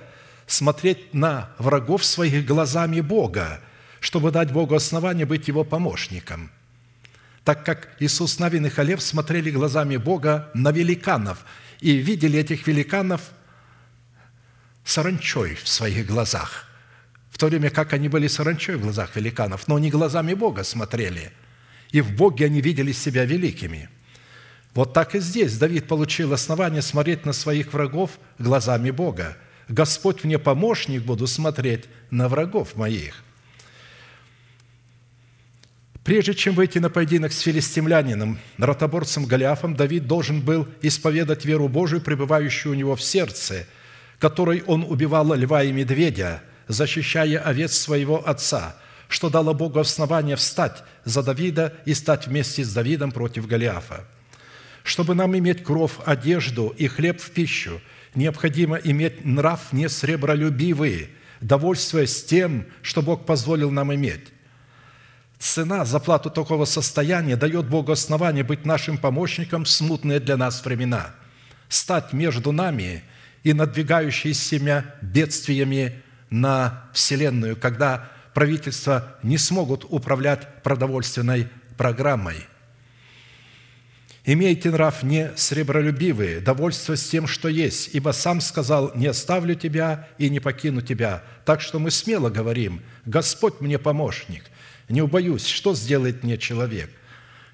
смотреть на врагов своих глазами Бога, чтобы дать Богу основание быть его помощником – так как Иисус Навин и Халев смотрели глазами Бога на великанов и видели этих великанов саранчой в своих глазах, в то время как они были саранчой в глазах великанов, но не глазами Бога смотрели, и в Боге они видели себя великими. Вот так и здесь Давид получил основание смотреть на своих врагов глазами Бога. «Господь мне помощник, буду смотреть на врагов моих». Прежде чем выйти на поединок с филистимлянином, ротоборцем Голиафом, Давид должен был исповедать веру Божию, пребывающую у него в сердце, которой он убивал льва и медведя, защищая овец своего отца, что дало Богу основание встать за Давида и стать вместе с Давидом против Голиафа. Чтобы нам иметь кров, одежду и хлеб в пищу, необходимо иметь нрав не сребролюбивый, довольствуясь тем, что Бог позволил нам иметь Цена за плату такого состояния дает Богу основание быть нашим помощником в смутные для нас времена, стать между нами и надвигающимися бедствиями на Вселенную, когда правительства не смогут управлять продовольственной программой. «Имейте нрав не сребролюбивые, довольство с тем, что есть, ибо сам сказал, не оставлю тебя и не покину тебя». Так что мы смело говорим, «Господь мне помощник, не убоюсь, что сделает мне человек.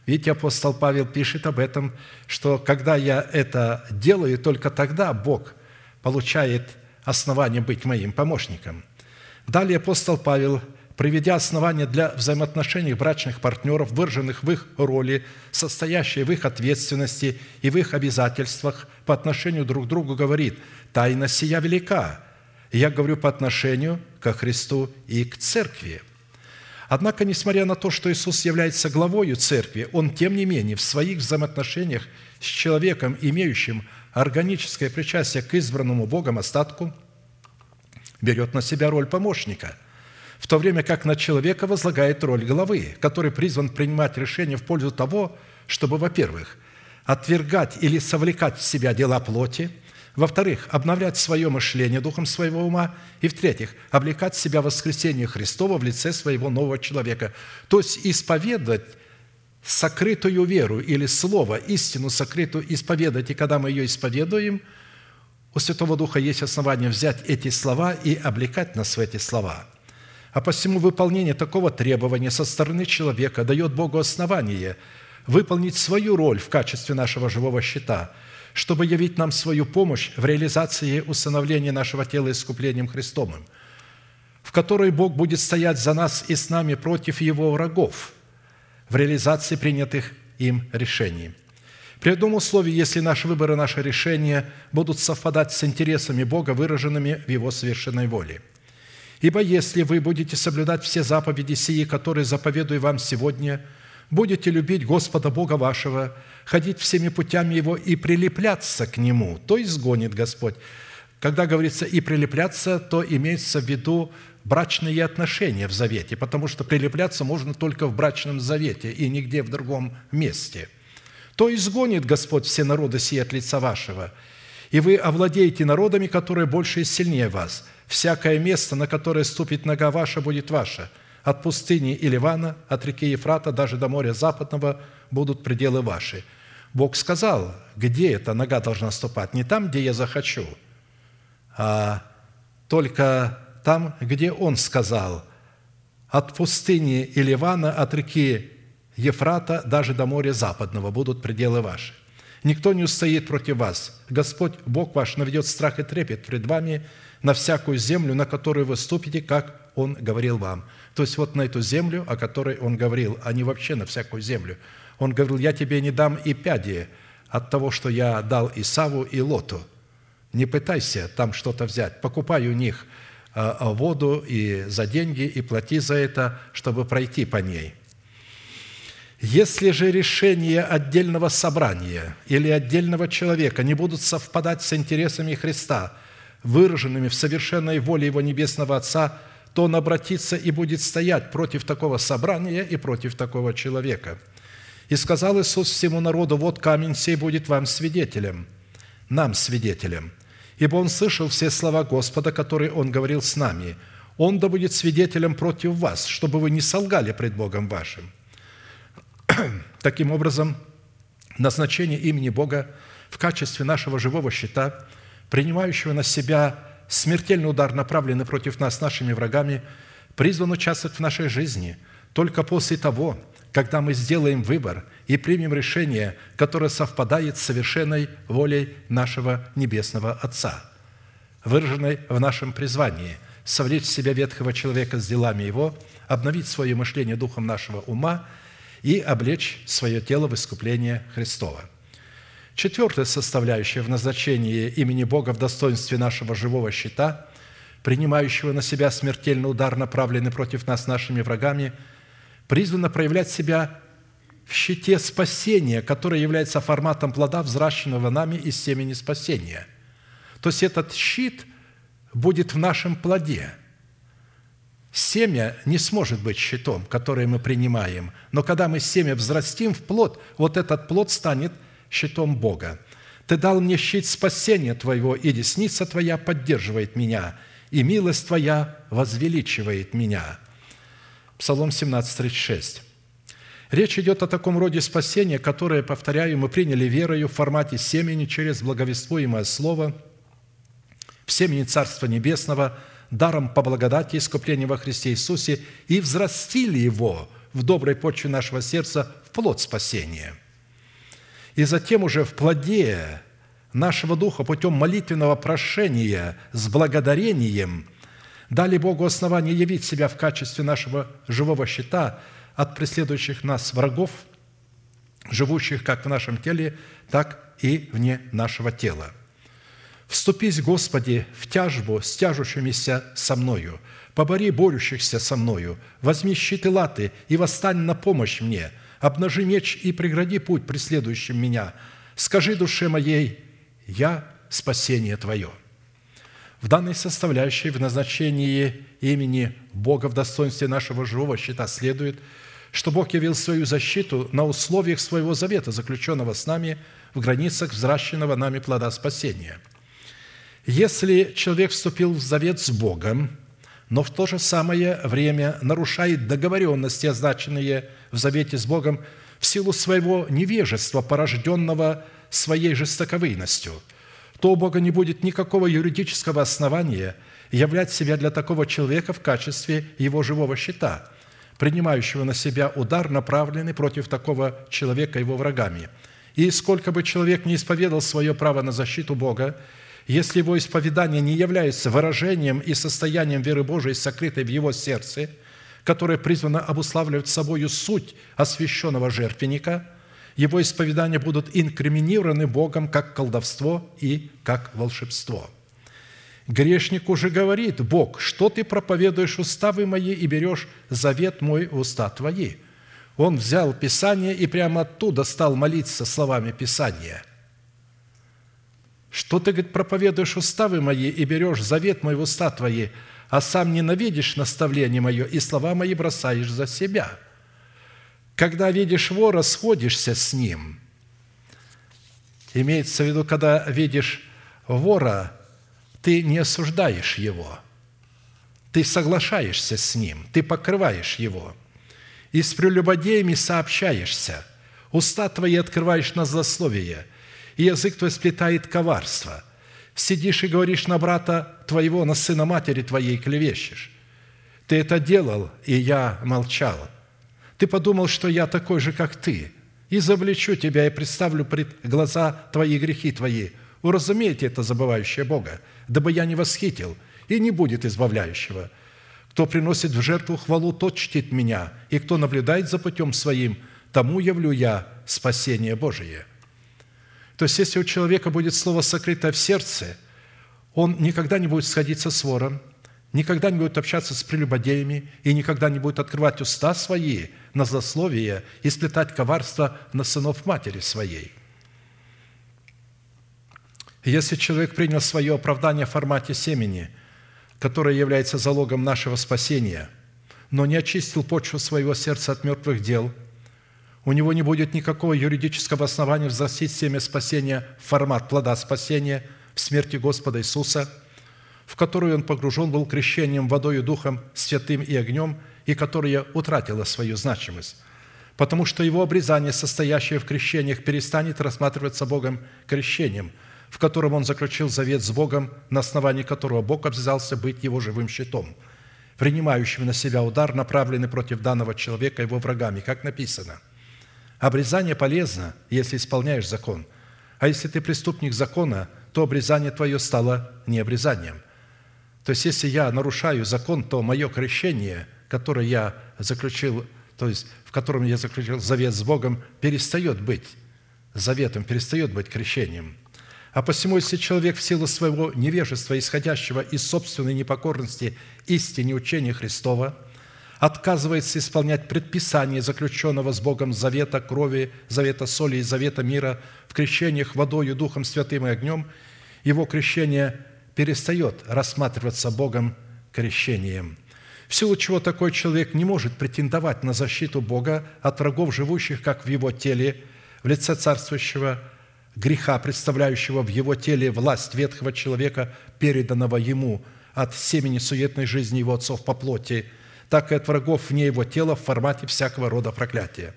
Видите, апостол Павел пишет об этом, что когда я это делаю, только тогда Бог получает основание быть моим помощником. Далее апостол Павел, приведя основания для взаимоотношений брачных партнеров, выраженных в их роли, состоящие в их ответственности и в их обязательствах по отношению друг к другу, говорит, «Тайна сия велика». Я говорю по отношению ко Христу и к Церкви – Однако, несмотря на то, что Иисус является главою церкви, Он, тем не менее, в своих взаимоотношениях с человеком, имеющим органическое причастие к избранному Богом остатку, берет на себя роль помощника, в то время как на человека возлагает роль главы, который призван принимать решения в пользу того, чтобы, во-первых, отвергать или совлекать в себя дела плоти – во-вторых, обновлять свое мышление духом своего ума. И в-третьих, облекать себя в воскресение Христова в лице своего нового человека. То есть исповедать сокрытую веру или слово, истину сокрытую исповедать. И когда мы ее исповедуем, у Святого Духа есть основания взять эти слова и облекать нас в эти слова. А посему выполнение такого требования со стороны человека дает Богу основание выполнить свою роль в качестве нашего живого щита – чтобы явить нам свою помощь в реализации усыновления нашего тела искуплением Христовым, в которой Бог будет стоять за нас и с нами против Его врагов в реализации принятых им решений. При одном условии, если наш выбор и наше решение будут совпадать с интересами Бога, выраженными в Его совершенной воле. Ибо если вы будете соблюдать все заповеди сии, которые заповедую вам сегодня – будете любить Господа Бога вашего, ходить всеми путями Его и прилепляться к Нему, то изгонит Господь. Когда говорится «и прилепляться», то имеется в виду брачные отношения в завете, потому что прилепляться можно только в брачном завете и нигде в другом месте. То изгонит Господь все народы сии от лица вашего, и вы овладеете народами, которые больше и сильнее вас. Всякое место, на которое ступит нога ваша, будет ваше – от пустыни и Ливана, от реки Ефрата, даже до моря Западного будут пределы ваши. Бог сказал, где эта нога должна ступать? Не там, где я захочу, а только там, где Он сказал, от пустыни и Ливана, от реки Ефрата, даже до моря Западного будут пределы ваши. Никто не устоит против вас. Господь, Бог ваш, наведет страх и трепет пред вами на всякую землю, на которую вы ступите, как Он говорил вам. То есть вот на эту землю, о которой он говорил, а не вообще на всякую землю. Он говорил, я тебе не дам и пяди от того, что я дал Исаву и Лоту. Не пытайся там что-то взять. Покупай у них а, а, воду и за деньги, и плати за это, чтобы пройти по ней. Если же решения отдельного собрания или отдельного человека не будут совпадать с интересами Христа, выраженными в совершенной воле Его Небесного Отца, то Он обратится и будет стоять против такого собрания и против такого человека. И сказал Иисус всему народу, «Вот камень сей будет вам свидетелем, нам свидетелем, ибо Он слышал все слова Господа, которые Он говорил с нами. Он да будет свидетелем против вас, чтобы вы не солгали пред Богом вашим». Таким образом, назначение имени Бога в качестве нашего живого щита, принимающего на себя смертельный удар, направленный против нас нашими врагами, призван участвовать в нашей жизни только после того, когда мы сделаем выбор и примем решение, которое совпадает с совершенной волей нашего Небесного Отца, выраженной в нашем призвании – совлечь в себя ветхого человека с делами его, обновить свое мышление духом нашего ума – и облечь свое тело в искупление Христова. Четвертая составляющая в назначении имени Бога в достоинстве нашего живого щита, принимающего на себя смертельный удар, направленный против нас нашими врагами, призвана проявлять себя в щите спасения, который является форматом плода, взращенного нами из семени спасения. То есть этот щит будет в нашем плоде – Семя не сможет быть щитом, который мы принимаем, но когда мы семя взрастим в плод, вот этот плод станет щитом Бога. Ты дал мне щит спасения Твоего, и десница Твоя поддерживает меня, и милость Твоя возвеличивает меня». Псалом 17, 36. Речь идет о таком роде спасения, которое, повторяю, мы приняли верою в формате семени через благовествуемое Слово в семени Царства Небесного – даром по благодати искупления во Христе Иисусе и взрастили его в доброй почве нашего сердца в плод спасения. И затем уже в плоде нашего духа путем молитвенного прошения с благодарением дали Богу основание явить себя в качестве нашего живого щита от преследующих нас врагов, живущих как в нашем теле, так и вне нашего тела. Вступись, Господи, в тяжбу с тяжущимися со мною, побори борющихся со мною, возьми щиты латы и восстань на помощь мне, обнажи меч и прегради путь преследующим меня. Скажи душе моей, я спасение Твое». В данной составляющей в назначении имени Бога в достоинстве нашего живого щита следует, что Бог явил свою защиту на условиях своего завета, заключенного с нами в границах взращенного нами плода спасения – если человек вступил в завет с Богом, но в то же самое время нарушает договоренности, означенные в завете с Богом, в силу своего невежества, порожденного своей жестоковыйностью, то у Бога не будет никакого юридического основания являть себя для такого человека в качестве его живого щита, принимающего на себя удар, направленный против такого человека его врагами. И сколько бы человек не исповедал свое право на защиту Бога если его исповедание не является выражением и состоянием веры Божией, сокрытой в его сердце, которое призвано обуславливать собою суть освященного жертвенника, его исповедания будут инкриминированы Богом как колдовство и как волшебство. Грешник уже говорит, «Бог, что ты проповедуешь уставы мои и берешь завет мой в уста твои?» Он взял Писание и прямо оттуда стал молиться словами Писания – что ты, говорит, проповедуешь уставы мои и берешь завет в уста твои, а сам ненавидишь наставление мое и слова мои бросаешь за себя? Когда видишь вора, сходишься с ним. Имеется в виду, когда видишь вора, ты не осуждаешь его, ты соглашаешься с ним, ты покрываешь его, и с прелюбодеями сообщаешься, уста твои открываешь на злословие – и язык твой сплетает коварство. Сидишь и говоришь на брата твоего, на сына матери твоей клевещешь. Ты это делал, и я молчал. Ты подумал, что я такой же, как ты, и завлечу тебя и представлю пред глаза твои грехи твои. Уразумейте это, забывающее Бога, дабы я не восхитил, и не будет избавляющего. Кто приносит в жертву хвалу, тот чтит меня, и кто наблюдает за путем своим, тому явлю я спасение Божие». То есть, если у человека будет слово сокрытое в сердце, он никогда не будет сходиться с вором, никогда не будет общаться с прелюбодеями и никогда не будет открывать уста свои на злословие и сплетать коварство на сынов матери своей. Если человек принял свое оправдание в формате семени, которое является залогом нашего спасения, но не очистил почву своего сердца от мертвых дел, у него не будет никакого юридического основания взрастить семя спасения в формат плода спасения в смерти Господа Иисуса – в которую он погружен был крещением водою Духом Святым и огнем, и которая утратила свою значимость, потому что его обрезание, состоящее в крещениях, перестанет рассматриваться Богом крещением, в котором он заключил завет с Богом, на основании которого Бог обязался быть его живым щитом, принимающим на себя удар, направленный против данного человека его врагами, как написано. Обрезание полезно, если исполняешь закон, а если ты преступник закона, то обрезание твое стало не обрезанием. То есть, если я нарушаю закон, то мое крещение, которое я заключил, то есть, в котором я заключил завет с Богом, перестает быть заветом, перестает быть крещением. А посему, если человек в силу своего невежества, исходящего из собственной непокорности истине учения Христова, отказывается исполнять предписание заключенного с Богом завета крови, завета соли и завета мира в крещениях водою, Духом Святым и огнем, его крещение перестает рассматриваться Богом крещением, в силу чего такой человек не может претендовать на защиту Бога от врагов, живущих как в его теле, в лице царствующего греха, представляющего в его теле власть ветхого человека, переданного ему от семени суетной жизни его отцов по плоти, так и от врагов вне его тела в формате всякого рода проклятия.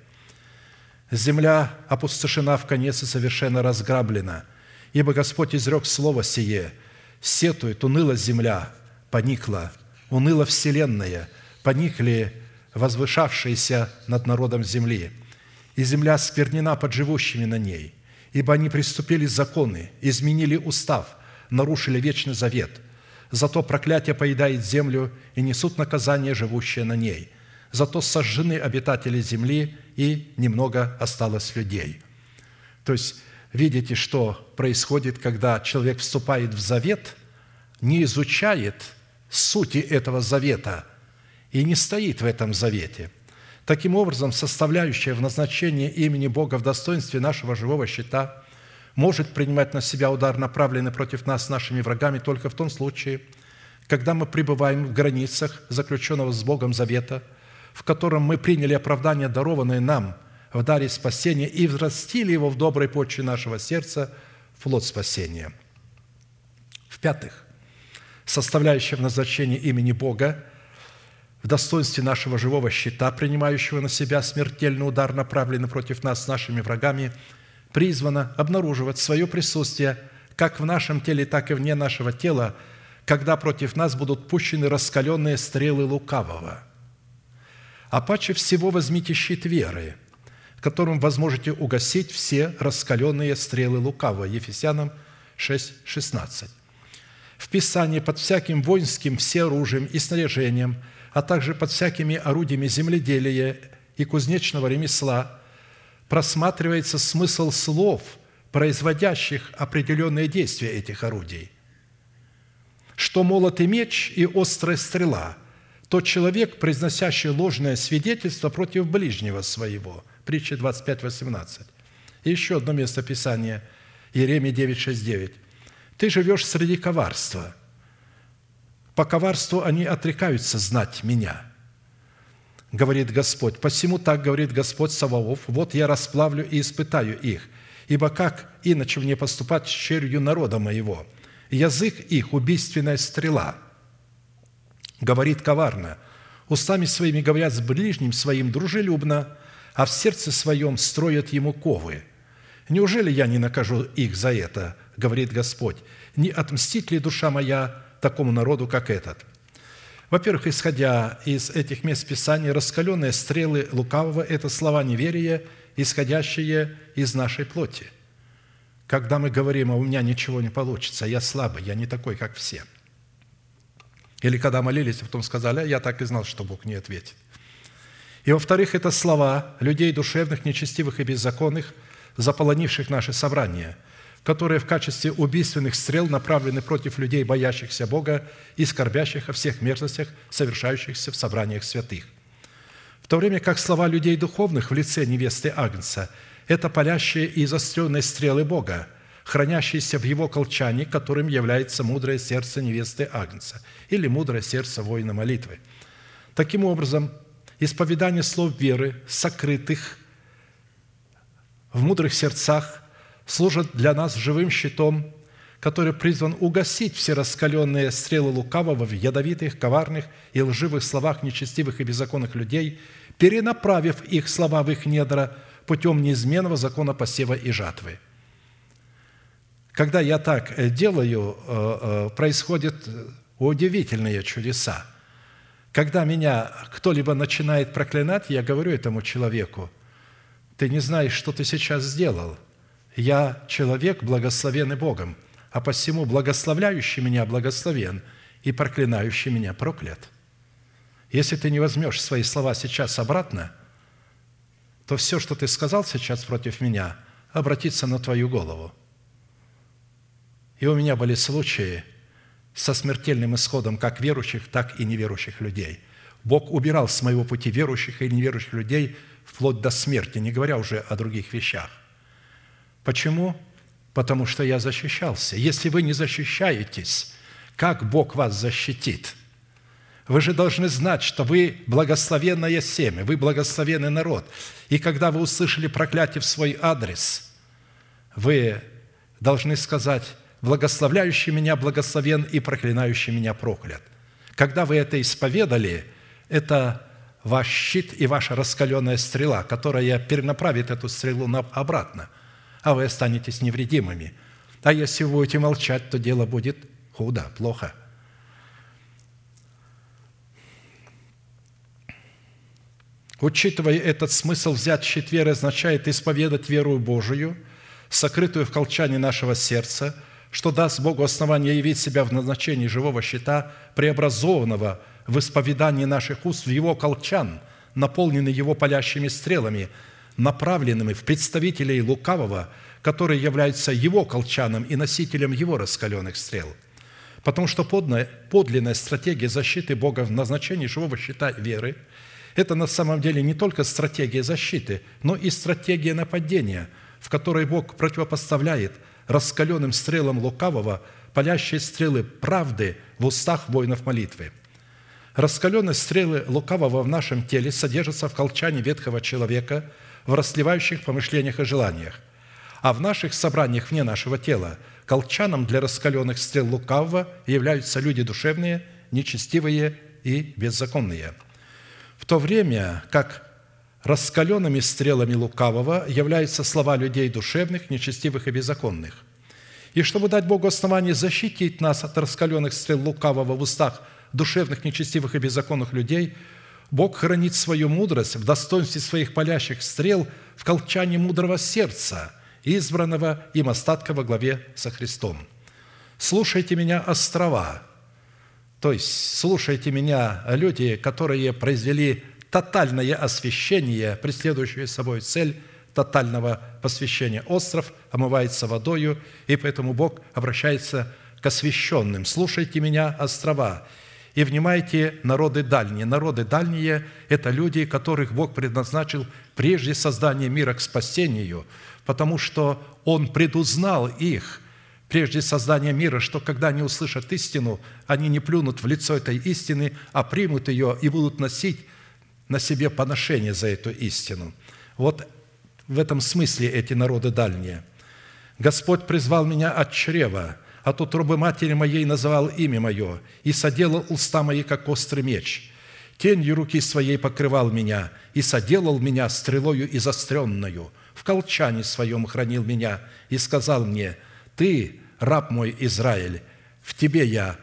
Земля опустошена в конец и совершенно разграблена, ибо Господь изрек слово сие – Сетует, уныла земля, поникла, уныла вселенная, поникли возвышавшиеся над народом земли. И земля сквернена под живущими на ней, ибо они приступили законы, изменили устав, нарушили вечный завет. Зато проклятие поедает землю и несут наказание, живущее на ней. Зато сожжены обитатели земли, и немного осталось людей». То есть видите, что происходит, когда человек вступает в завет, не изучает сути этого завета и не стоит в этом завете. Таким образом, составляющая в назначении имени Бога в достоинстве нашего живого щита может принимать на себя удар, направленный против нас нашими врагами, только в том случае, когда мы пребываем в границах заключенного с Богом завета, в котором мы приняли оправдание, дарованное нам – в даре спасения и взрастили его в доброй почве нашего сердца плод спасения. В-пятых, составляющая в назначении имени Бога в достоинстве нашего живого щита, принимающего на себя смертельный удар, направленный против нас нашими врагами, призвана обнаруживать свое присутствие как в нашем теле, так и вне нашего тела, когда против нас будут пущены раскаленные стрелы лукавого. А паче всего возьмите щит веры – которым возможете угасить все раскаленные стрелы лукавого». Ефесянам 6, 16. В Писании под всяким воинским всеоружием и снаряжением, а также под всякими орудиями земледелия и кузнечного ремесла просматривается смысл слов, производящих определенные действия этих орудий. Что молот и меч и острая стрела – тот человек, произносящий ложное свидетельство против ближнего своего – Притча 25, 18. И еще одно место Писания, Иеремия 9, 6, 9. «Ты живешь среди коварства. По коварству они отрекаются знать Меня» говорит Господь. Посему так говорит Господь Саваоф, вот я расплавлю и испытаю их, ибо как иначе мне поступать с черью народа моего? Язык их – убийственная стрела, говорит коварно, устами своими говорят с ближним своим дружелюбно, а в сердце своем строят ему ковы. Неужели я не накажу их за это, говорит Господь? Не отмстит ли душа моя такому народу, как этот? Во-первых, исходя из этих мест Писания, раскаленные стрелы лукавого – это слова неверия, исходящие из нашей плоти. Когда мы говорим, а у меня ничего не получится, я слабый, я не такой, как все. Или когда молились, а потом сказали, а я так и знал, что Бог не ответит. И, во-вторых, это слова людей душевных, нечестивых и беззаконных, заполонивших наше собрание, которые в качестве убийственных стрел направлены против людей, боящихся Бога и скорбящих о всех мерзостях, совершающихся в собраниях святых. В то время как слова людей духовных в лице невесты Агнца – это палящие и заостренные стрелы Бога, хранящиеся в его колчане, которым является мудрое сердце невесты Агнца или мудрое сердце воина молитвы. Таким образом, исповедание слов веры, сокрытых в мудрых сердцах, служат для нас живым щитом, который призван угасить все раскаленные стрелы лукавого в ядовитых, коварных и лживых словах нечестивых и беззаконных людей, перенаправив их слова в их недра путем неизменного закона посева и жатвы. Когда я так э, делаю, э, э, происходят удивительные чудеса. Когда меня кто-либо начинает проклинать, я говорю этому человеку, ты не знаешь, что ты сейчас сделал. Я человек, благословенный Богом, а посему благословляющий меня благословен и проклинающий меня проклят. Если ты не возьмешь свои слова сейчас обратно, то все, что ты сказал сейчас против меня, обратится на твою голову. И у меня были случаи – со смертельным исходом как верующих, так и неверующих людей. Бог убирал с моего пути верующих и неверующих людей вплоть до смерти, не говоря уже о других вещах. Почему? Потому что я защищался. Если вы не защищаетесь, как Бог вас защитит? Вы же должны знать, что вы благословенное семя, вы благословенный народ. И когда вы услышали проклятие в свой адрес, вы должны сказать, благословляющий меня благословен и проклинающий меня проклят. Когда вы это исповедали, это ваш щит и ваша раскаленная стрела, которая перенаправит эту стрелу обратно, а вы останетесь невредимыми. А если вы будете молчать, то дело будет худо, плохо. Учитывая этот смысл, взять щит веры означает исповедать веру Божию, сокрытую в колчане нашего сердца – что даст Богу основание явить себя в назначении живого щита, преобразованного в исповедании наших уст в Его колчан, наполненный Его палящими стрелами, направленными в представителей лукавого, которые являются Его колчаном и носителем Его раскаленных стрел. Потому что подлинная стратегия защиты Бога в назначении живого щита веры – это на самом деле не только стратегия защиты, но и стратегия нападения, в которой Бог противопоставляет – раскаленным стрелам лукавого, палящие стрелы правды в устах воинов молитвы. Раскаленные стрелы лукавого в нашем теле содержатся в колчане ветхого человека, в расливающих помышлениях и желаниях. А в наших собраниях вне нашего тела колчаном для раскаленных стрел лукавого являются люди душевные, нечестивые и беззаконные. В то время как раскаленными стрелами лукавого являются слова людей душевных, нечестивых и беззаконных. И чтобы дать Богу основание защитить нас от раскаленных стрел лукавого в устах душевных, нечестивых и беззаконных людей, Бог хранит свою мудрость в достоинстве своих палящих стрел в колчане мудрого сердца, избранного им остатка во главе со Христом. «Слушайте меня, острова!» То есть, слушайте меня, люди, которые произвели тотальное освящение, преследующее собой цель тотального посвящения. Остров омывается водою, и поэтому Бог обращается к освященным. «Слушайте меня, острова, и внимайте народы дальние». Народы дальние – это люди, которых Бог предназначил прежде создания мира к спасению, потому что Он предузнал их – прежде создания мира, что когда они услышат истину, они не плюнут в лицо этой истины, а примут ее и будут носить на себе поношение за эту истину. Вот в этом смысле эти народы дальние. Господь призвал меня от чрева, от утробы матери моей называл имя мое, и соделал уста мои, как острый меч. Тенью руки своей покрывал меня, и соделал меня стрелою и застренную. В колчане своем хранил меня, и сказал мне, «Ты, раб мой Израиль, в тебе я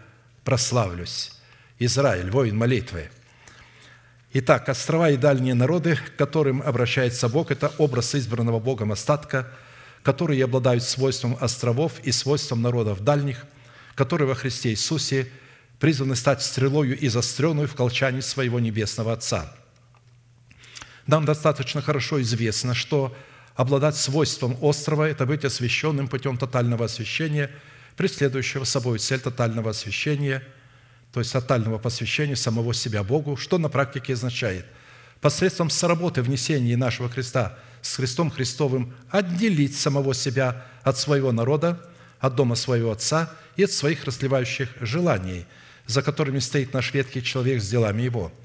прославлюсь». Израиль, воин молитвы – Итак, острова и дальние народы, к которым обращается Бог, это образ избранного Богом остатка, которые обладают свойством островов и свойством народов дальних, которые во Христе Иисусе призваны стать стрелою и застренную в колчане своего Небесного Отца. Нам достаточно хорошо известно, что обладать свойством острова – это быть освященным путем тотального освящения, преследующего собой цель тотального освящения, то есть тотального посвящения самого себя Богу, что на практике означает посредством соработы внесения нашего Христа с Христом Христовым отделить самого себя от своего народа, от дома своего Отца и от своих расливающих желаний, за которыми стоит наш ветхий человек с делами его –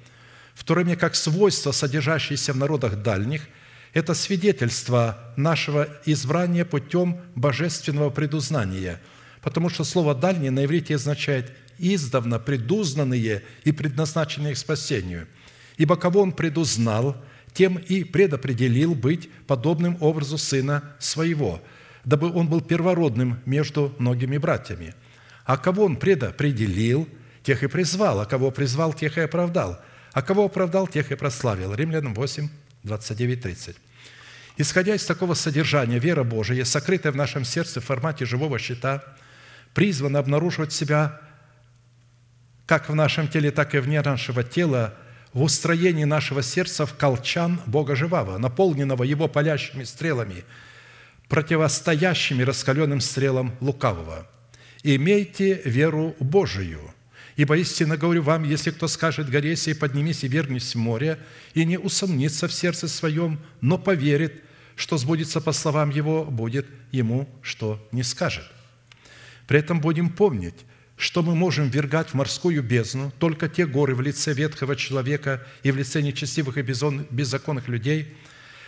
в то время как свойства, содержащиеся в народах дальних, это свидетельство нашего избрания путем божественного предузнания, потому что слово «дальние» на иврите означает «издавна предузнанные и предназначенные к спасению». Ибо кого Он предузнал, тем и предопределил быть подобным образу Сына Своего, дабы Он был первородным между многими братьями. А кого Он предопределил, тех и призвал, а кого призвал, тех и оправдал – а кого оправдал, тех и прославил. Римлянам 8, 29, 30. Исходя из такого содержания, вера Божия, сокрытая в нашем сердце в формате живого щита, призвана обнаруживать себя как в нашем теле, так и вне нашего тела, в устроении нашего сердца в колчан Бога живого, наполненного Его палящими стрелами, противостоящими раскаленным стрелам лукавого. «Имейте веру Божию, Ибо истинно говорю вам, если кто скажет горе сей, поднимись и вернись в море, и не усомнится в сердце своем, но поверит, что сбудется по словам его, будет ему, что не скажет. При этом будем помнить, что мы можем вергать в морскую бездну только те горы в лице ветхого человека и в лице нечестивых и беззаконных людей,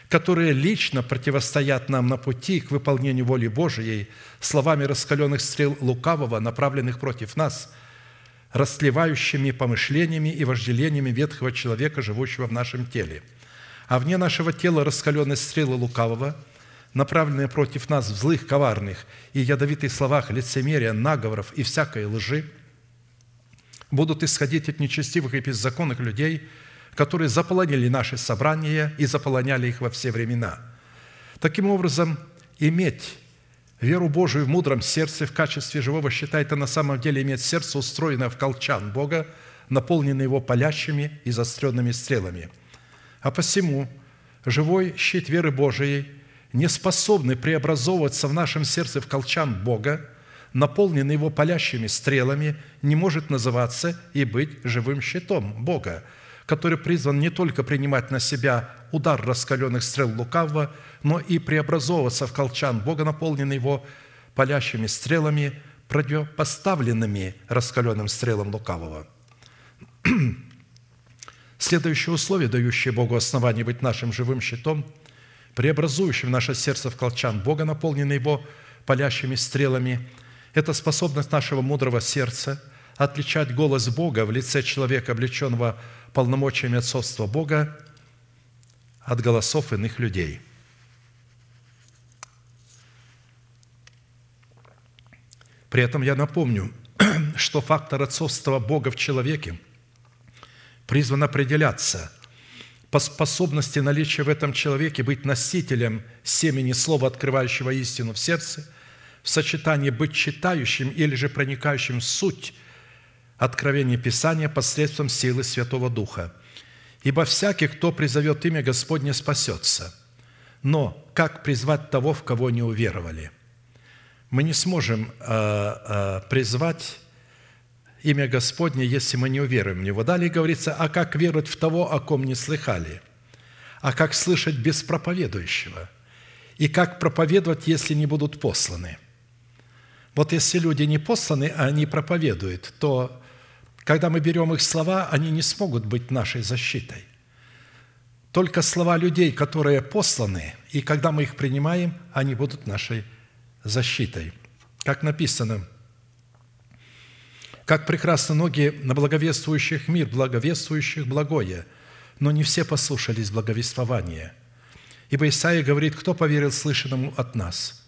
которые лично противостоят нам на пути к выполнению воли Божией словами раскаленных стрел лукавого, направленных против нас – растлевающими помышлениями и вожделениями ветхого человека, живущего в нашем теле. А вне нашего тела раскаленные стрелы лукавого, направленные против нас в злых, коварных и ядовитых словах лицемерия, наговоров и всякой лжи, будут исходить от нечестивых и беззаконных людей, которые заполонили наши собрания и заполоняли их во все времена. Таким образом, иметь Веру Божию в мудром сердце в качестве живого щита – это на самом деле иметь сердце, устроенное в колчан Бога, наполненное Его палящими и заостренными стрелами. А посему живой щит веры Божией, не способный преобразовываться в нашем сердце в колчан Бога, наполненный Его палящими стрелами, не может называться и быть живым щитом Бога, который призван не только принимать на себя удар раскаленных стрел лукавого, но и преобразовываться в колчан Бога, наполненный его палящими стрелами, противопоставленными раскаленным стрелам лукавого. Следующее условие, дающее Богу основание быть нашим живым щитом, преобразующим наше сердце в колчан Бога, наполненный его палящими стрелами, это способность нашего мудрого сердца отличать голос Бога в лице человека, облеченного полномочиями отцовства Бога, от голосов иных людей. При этом я напомню, что фактор отцовства Бога в человеке призван определяться по способности наличия в этом человеке быть носителем семени слова, открывающего истину в сердце, в сочетании быть читающим или же проникающим в суть откровения Писания посредством силы Святого Духа – Ибо всякий, кто призовет имя Господне, спасется. Но как призвать того, в кого не уверовали? Мы не сможем э, э, призвать имя Господне, если мы не уверуем в Него. Далее говорится, а как веровать в того, о ком не слыхали? А как слышать без проповедующего? И как проповедовать, если не будут посланы? Вот если люди не посланы, а они проповедуют, то когда мы берем их слова, они не смогут быть нашей защитой. Только слова людей, которые посланы, и когда мы их принимаем, они будут нашей защитой. Как написано, как прекрасно ноги на благовествующих мир, благовествующих благое, но не все послушались благовествования. Ибо Исаия говорит, кто поверил слышанному от нас?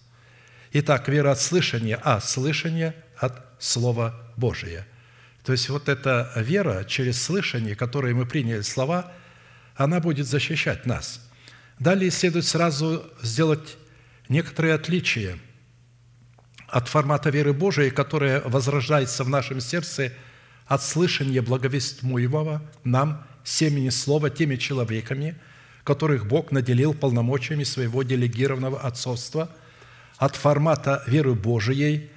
Итак, вера от слышания, а слышание от Слова Божия – то есть вот эта вера через слышание, которое мы приняли слова, она будет защищать нас. Далее следует сразу сделать некоторые отличия от формата веры Божией, которая возрождается в нашем сердце от слышания благовестимого нам семени Слова теми человеками, которых Бог наделил полномочиями своего делегированного отцовства от формата веры Божией,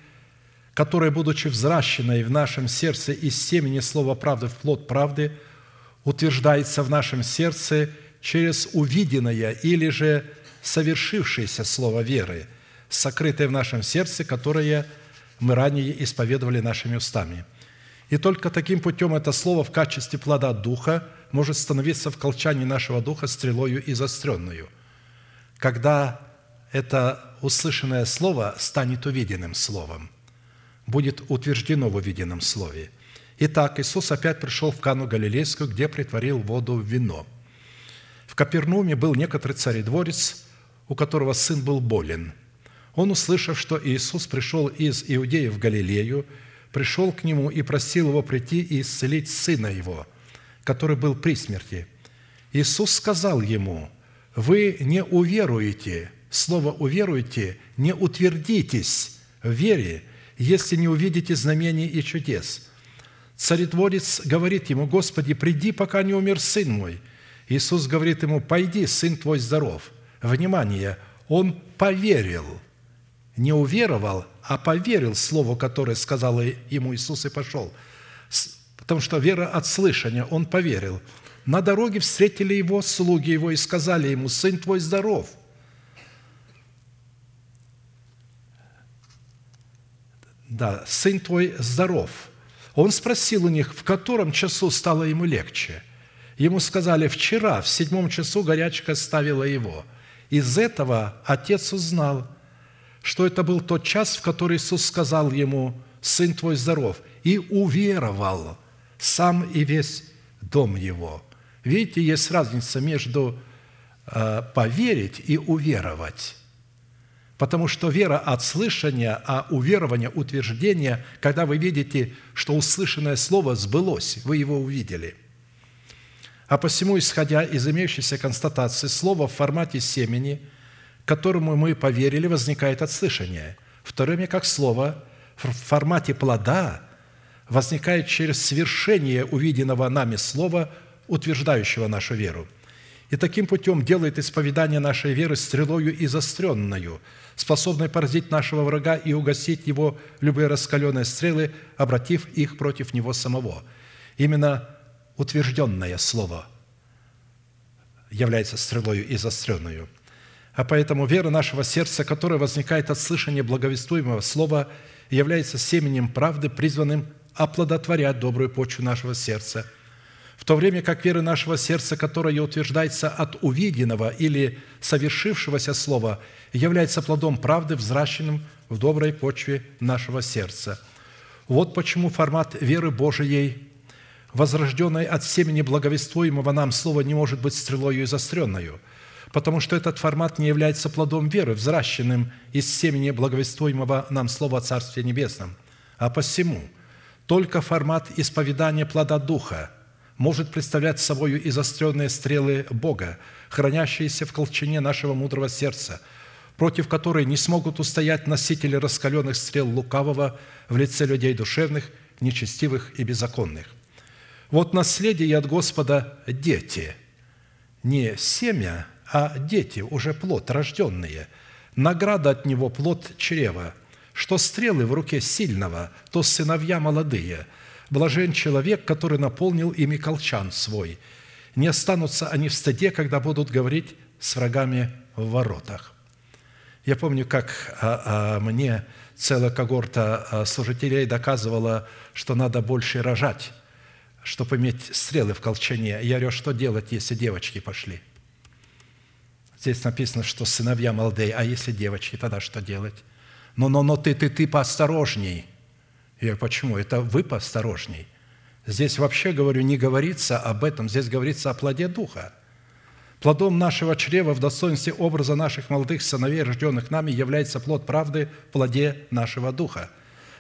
которая, будучи взращенной в нашем сердце из семени Слова правды в плод правды, утверждается в нашем сердце через увиденное или же совершившееся Слово веры, сокрытое в нашем сердце, которое мы ранее исповедовали нашими устами. И только таким путем это Слово в качестве плода Духа – может становиться в колчане нашего духа стрелою и заостренную, когда это услышанное слово станет увиденным словом, будет утверждено в увиденном слове. Итак, Иисус опять пришел в Кану Галилейскую, где притворил воду в вино. В Капернауме был некоторый царедворец, у которого сын был болен. Он, услышав, что Иисус пришел из Иудеи в Галилею, пришел к нему и просил его прийти и исцелить сына его – который был при смерти. Иисус сказал ему, «Вы не уверуете, слово «уверуете» не утвердитесь в вере, если не увидите знамений и чудес». Царедворец говорит ему, «Господи, приди, пока не умер сын мой». Иисус говорит ему, «Пойди, сын твой здоров». Внимание, он поверил, не уверовал, а поверил слову, которое сказал ему Иисус, и пошел – потому что вера от слышания, он поверил. На дороге встретили его слуги его и сказали ему, «Сын твой здоров». Да, «Сын твой здоров». Он спросил у них, в котором часу стало ему легче. Ему сказали, вчера в седьмом часу горячка ставила его. Из этого отец узнал, что это был тот час, в который Иисус сказал ему, «Сын твой здоров», и уверовал – сам и весь дом его. Видите, есть разница между э, поверить и уверовать. Потому что вера от слышания, а уверование, утверждение, когда вы видите, что услышанное слово сбылось, вы его увидели. А посему, исходя из имеющейся констатации, слово в формате семени, которому мы поверили, возникает от слышания. В то время как слово в формате плода – возникает через свершение увиденного нами слова, утверждающего нашу веру. И таким путем делает исповедание нашей веры стрелою и застренную, способной поразить нашего врага и угасить его любые раскаленные стрелы, обратив их против него самого. Именно утвержденное слово является стрелою и застренную. А поэтому вера нашего сердца, которая возникает от слышания благовествуемого слова, является семенем правды, призванным оплодотворять добрую почву нашего сердца, в то время как вера нашего сердца, которая утверждается от увиденного или совершившегося слова, является плодом правды, взращенным в доброй почве нашего сердца. Вот почему формат веры Божией, возрожденной от семени благовествуемого нам слова, не может быть стрелою и заостренную, потому что этот формат не является плодом веры, взращенным из семени благовествуемого нам слова о Царстве Небесном. А посему – только формат исповедания плода Духа может представлять собой и заостренные стрелы Бога, хранящиеся в колчине нашего мудрого сердца, против которой не смогут устоять носители раскаленных стрел лукавого в лице людей душевных, нечестивых и беззаконных. Вот наследие от Господа – дети, не семя, а дети, уже плод, рожденные. Награда от Него – плод чрева – что стрелы в руке сильного, то сыновья молодые. Блажен человек, который наполнил ими колчан свой. Не останутся они в стыде, когда будут говорить с врагами в воротах». Я помню, как а, а, мне целая когорта а, служителей доказывала, что надо больше рожать, чтобы иметь стрелы в колчане. Я говорю, что делать, если девочки пошли? Здесь написано, что сыновья молодые, а если девочки, тогда что делать? но, но, но ты, ты, ты поосторожней. Я почему? Это вы поосторожней. Здесь вообще, говорю, не говорится об этом, здесь говорится о плоде Духа. Плодом нашего чрева в достоинстве образа наших молодых сыновей, рожденных нами, является плод правды в плоде нашего Духа.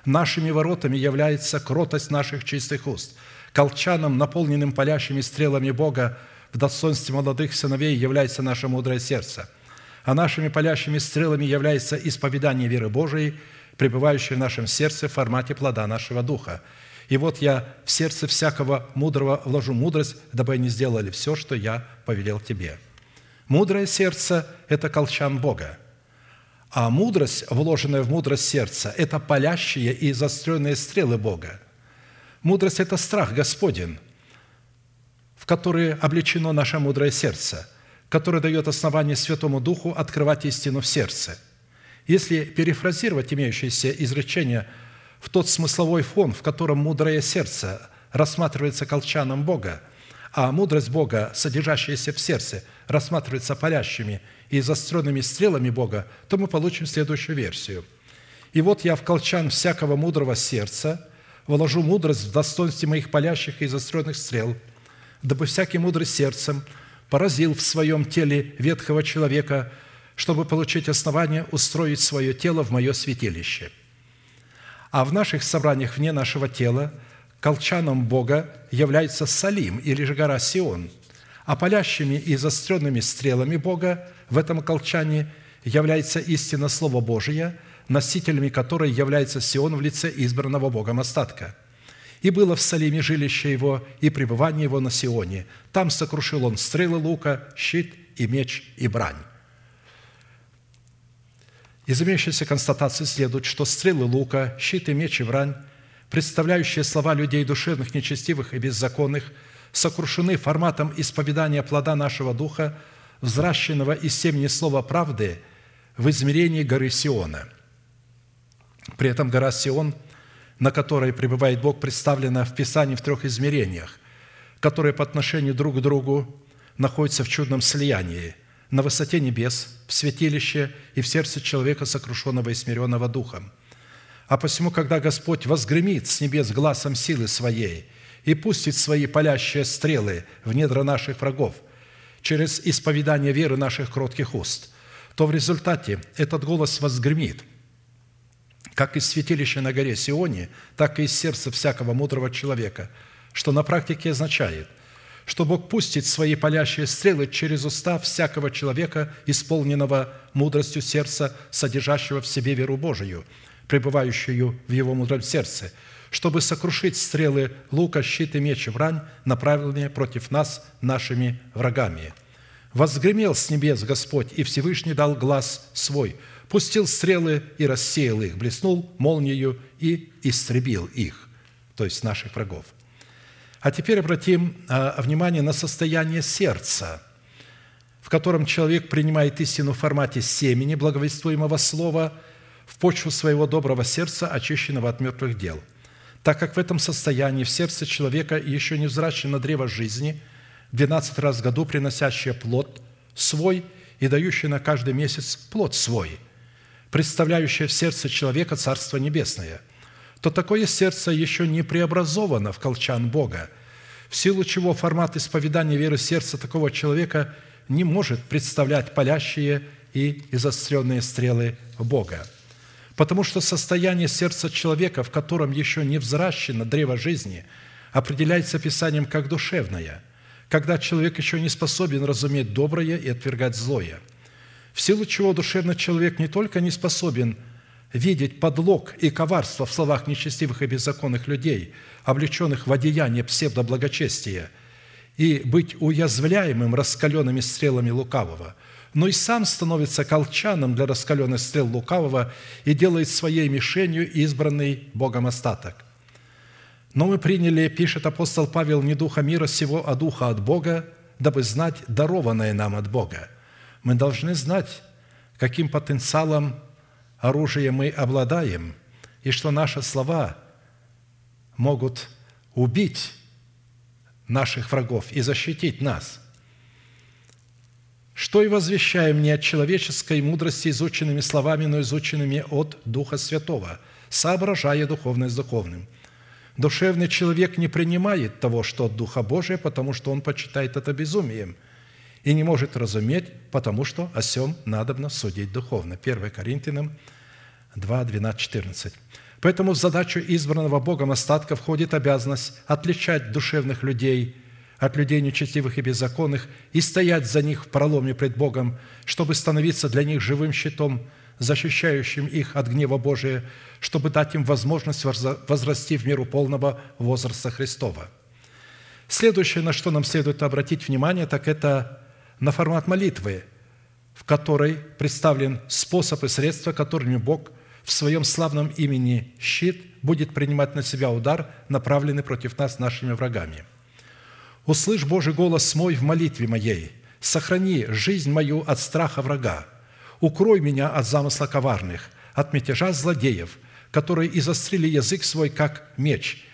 Нашими воротами является кротость наших чистых уст. Колчаном, наполненным палящими стрелами Бога, в достоинстве молодых сыновей является наше мудрое сердце – а нашими палящими стрелами является исповедание веры Божией, пребывающей в нашем сердце в формате плода нашего Духа. И вот я в сердце всякого мудрого вложу мудрость, дабы они сделали все, что я повелел тебе». Мудрое сердце – это колчан Бога. А мудрость, вложенная в мудрость сердца, это палящие и заостренные стрелы Бога. Мудрость – это страх Господень, в который облечено наше мудрое сердце, которое дает основание Святому Духу открывать истину в сердце. Если перефразировать имеющееся изречение в тот смысловой фон, в котором мудрое сердце рассматривается колчаном Бога, а мудрость Бога, содержащаяся в сердце, рассматривается палящими и заостренными стрелами Бога, то мы получим следующую версию. «И вот я в колчан всякого мудрого сердца вложу мудрость в достоинстве моих палящих и заостренных стрел, дабы всякий мудрый сердцем поразил в своем теле ветхого человека, чтобы получить основание устроить свое тело в мое святилище. А в наших собраниях вне нашего тела колчаном Бога является Салим или же гора Сион, а палящими и заостренными стрелами Бога в этом колчане является истина Слова Божия, носителями которой является Сион в лице избранного Богом остатка – и было в Салиме жилище его и пребывание его на Сионе. Там сокрушил он стрелы лука, щит и меч и брань». Из имеющейся констатации следует, что стрелы лука, щит и меч и брань, представляющие слова людей душевных, нечестивых и беззаконных, сокрушены форматом исповедания плода нашего духа, взращенного из семени слова правды в измерении горы Сиона. При этом гора Сион, на которой пребывает Бог, представлена в Писании в трех измерениях, которые по отношению друг к другу находятся в чудном слиянии – на высоте небес, в святилище и в сердце человека, сокрушенного и смиренного духом. А посему, когда Господь возгремит с небес глазом силы Своей и пустит Свои палящие стрелы в недра наших врагов через исповедание веры наших кротких уст, то в результате этот голос возгремит как из святилища на горе Сионе, так и из сердца всякого мудрого человека, что на практике означает – что Бог пустит свои палящие стрелы через уста всякого человека, исполненного мудростью сердца, содержащего в себе веру Божию, пребывающую в его мудром сердце, чтобы сокрушить стрелы лука, щит и меч и брань, направленные против нас нашими врагами. Возгремел с небес Господь, и Всевышний дал глаз свой, пустил стрелы и рассеял их, блеснул молнию и истребил их, то есть наших врагов – а теперь обратим а, внимание на состояние сердца, в котором человек принимает истину в формате семени благовествуемого слова в почву своего доброго сердца, очищенного от мертвых дел. Так как в этом состоянии в сердце человека еще не взращено древо жизни, 12 раз в году приносящее плод свой и дающее на каждый месяц плод свой, представляющее в сердце человека Царство Небесное – то такое сердце еще не преобразовано в колчан Бога, в силу чего формат исповедания веры сердца такого человека не может представлять палящие и изостренные стрелы Бога. Потому что состояние сердца человека, в котором еще не взращено древо жизни, определяется Писанием как душевное, когда человек еще не способен разуметь доброе и отвергать злое. В силу чего душевный человек не только не способен – видеть подлог и коварство в словах нечестивых и беззаконных людей, облеченных в одеяние псевдоблагочестия, и быть уязвляемым раскаленными стрелами лукавого, но и сам становится колчаном для раскаленных стрел лукавого и делает своей мишенью избранный Богом остаток. Но мы приняли, пишет апостол Павел, не духа мира сего, а духа от Бога, дабы знать дарованное нам от Бога. Мы должны знать, каким потенциалом оружие мы обладаем, и что наши слова могут убить наших врагов и защитить нас. Что и возвещаем не от человеческой мудрости изученными словами, но изученными от Духа Святого, соображая духовное с духовным. Душевный человек не принимает того, что от Духа Божия, потому что он почитает это безумием – и не может разуметь, потому что о сем надобно судить духовно. 1 Коринфянам 2, 12, 14. Поэтому в задачу избранного Богом остатка входит обязанность отличать душевных людей от людей нечестивых и беззаконных и стоять за них в проломе пред Богом, чтобы становиться для них живым щитом, защищающим их от гнева Божия, чтобы дать им возможность возрасти в меру полного возраста Христова. Следующее, на что нам следует обратить внимание, так это на формат молитвы, в которой представлен способ и средства, которыми Бог в своем славном имени щит будет принимать на себя удар, направленный против нас нашими врагами. «Услышь Божий голос мой в молитве моей, сохрани жизнь мою от страха врага, укрой меня от замысла коварных, от мятежа злодеев, которые изострили язык свой, как меч,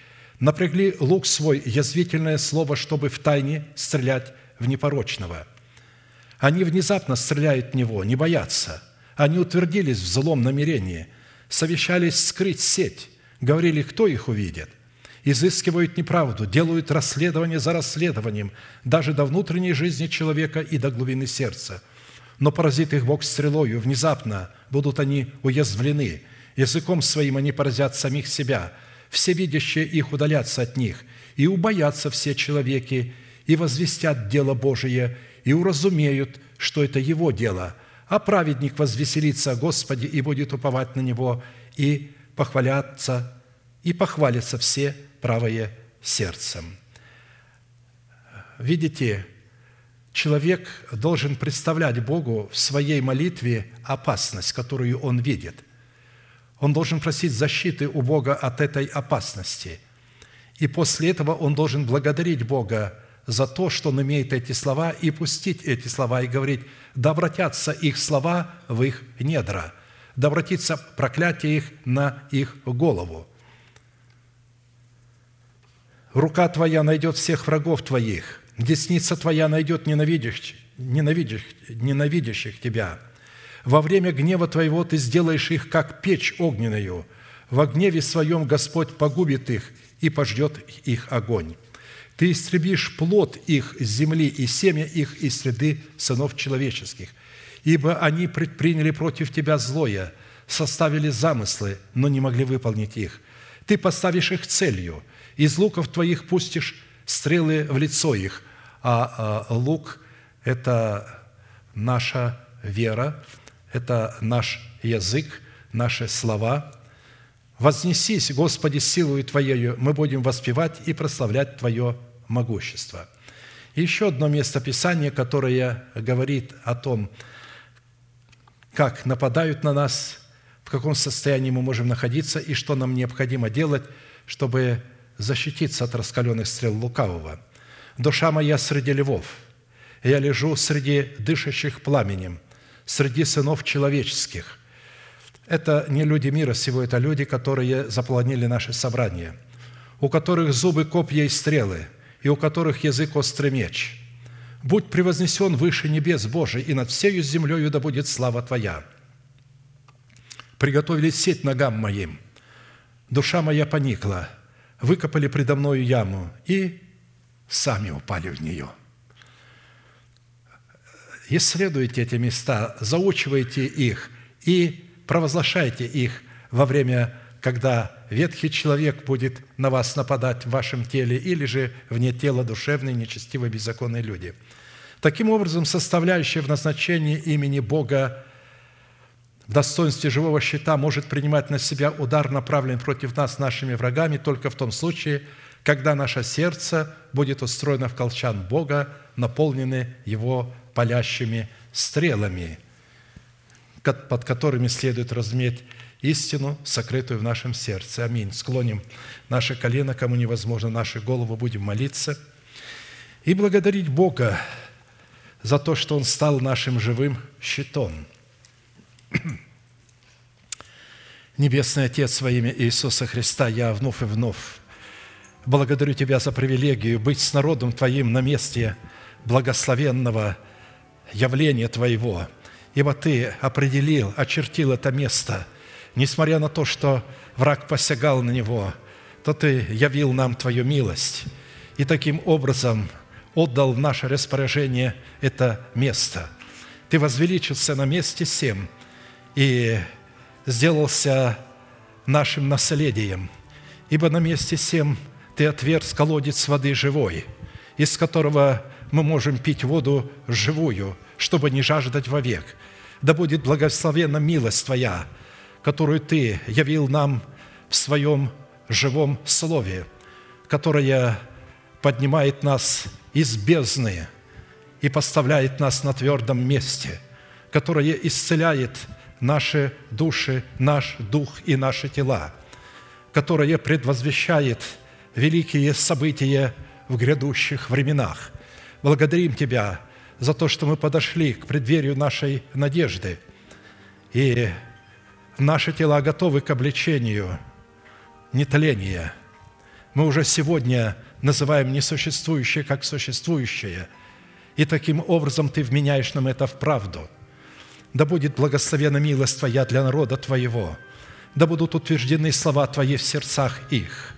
напрягли лук свой, язвительное слово, чтобы в тайне стрелять в непорочного. Они внезапно стреляют в него, не боятся. Они утвердились в злом намерении, совещались скрыть сеть, говорили, кто их увидит. Изыскивают неправду, делают расследование за расследованием, даже до внутренней жизни человека и до глубины сердца. Но поразит их Бог стрелою, внезапно будут они уязвлены. Языком своим они поразят самих себя. Все видящие их удалятся от них, и убоятся все человеки, и возвестят дело Божие, и уразумеют, что это Его дело, а праведник возвеселится о Господе и будет уповать на Него, и похвалятся, и похвалятся все правое сердцем». Видите, человек должен представлять Богу в своей молитве опасность, которую он видит. Он должен просить защиты у Бога от этой опасности. И после этого он должен благодарить Бога за то, что он имеет эти слова, и пустить эти слова, и говорить, да обратятся их слова в их недра, да обратится проклятие их на их голову. Рука твоя найдет всех врагов твоих, десница твоя найдет ненавидящих, ненавидящих, ненавидящих тебя. Во время гнева твоего ты сделаешь их, как печь огненную. Во гневе своем Господь погубит их и пождет их огонь. Ты истребишь плод их земли и семя их из среды сынов человеческих, ибо они предприняли против тебя злое, составили замыслы, но не могли выполнить их. Ты поставишь их целью, из луков твоих пустишь стрелы в лицо их, а, а лук – это наша вера, это наш язык, наши слова. «Вознесись, Господи, силою Твоею, мы будем воспевать и прославлять Твое могущества. И еще одно место Писания, которое говорит о том, как нападают на нас, в каком состоянии мы можем находиться и что нам необходимо делать, чтобы защититься от раскаленных стрел лукавого. «Душа моя среди львов, я лежу среди дышащих пламенем, среди сынов человеческих». Это не люди мира сего, это люди, которые запланили наше собрание, у которых зубы копья и стрелы – и у которых язык острый меч. Будь превознесен выше небес Божий, и над всею землею да будет слава Твоя. Приготовили сеть ногам моим. Душа моя поникла, выкопали предо мною яму и сами упали в нее. Исследуйте эти места, заучивайте их и провозглашайте их во время когда ветхий человек будет на вас нападать в вашем теле, или же вне тела душевные, нечестивые, беззаконные люди. Таким образом, составляющая в назначении имени Бога в достоинстве живого щита может принимать на себя удар, направленный против нас нашими врагами, только в том случае, когда наше сердце будет устроено в колчан Бога, наполнены Его палящими стрелами, под которыми следует разметь истину, сокрытую в нашем сердце. Аминь. Склоним наше колено, кому невозможно, наши головы, будем молиться и благодарить Бога за то, что Он стал нашим живым щитом. Небесный Отец, во имя Иисуса Христа, я вновь и вновь благодарю Тебя за привилегию быть с народом Твоим на месте благословенного явления Твоего, ибо Ты определил, очертил это место – несмотря на то, что враг посягал на него, то Ты явил нам Твою милость и таким образом отдал в наше распоряжение это место. Ты возвеличился на месте всем и сделался нашим наследием, ибо на месте всем Ты отверз колодец воды живой, из которого мы можем пить воду живую, чтобы не жаждать вовек. Да будет благословена милость Твоя – которую Ты явил нам в Своем живом Слове, которое поднимает нас из бездны и поставляет нас на твердом месте, которое исцеляет наши души, наш дух и наши тела, которое предвозвещает великие события в грядущих временах. Благодарим Тебя за то, что мы подошли к преддверию нашей надежды, и наши тела готовы к обличению нетления. Мы уже сегодня называем несуществующее как существующее, и таким образом Ты вменяешь нам это в правду. Да будет благословена милость Твоя для народа Твоего, да будут утверждены слова Твои в сердцах их.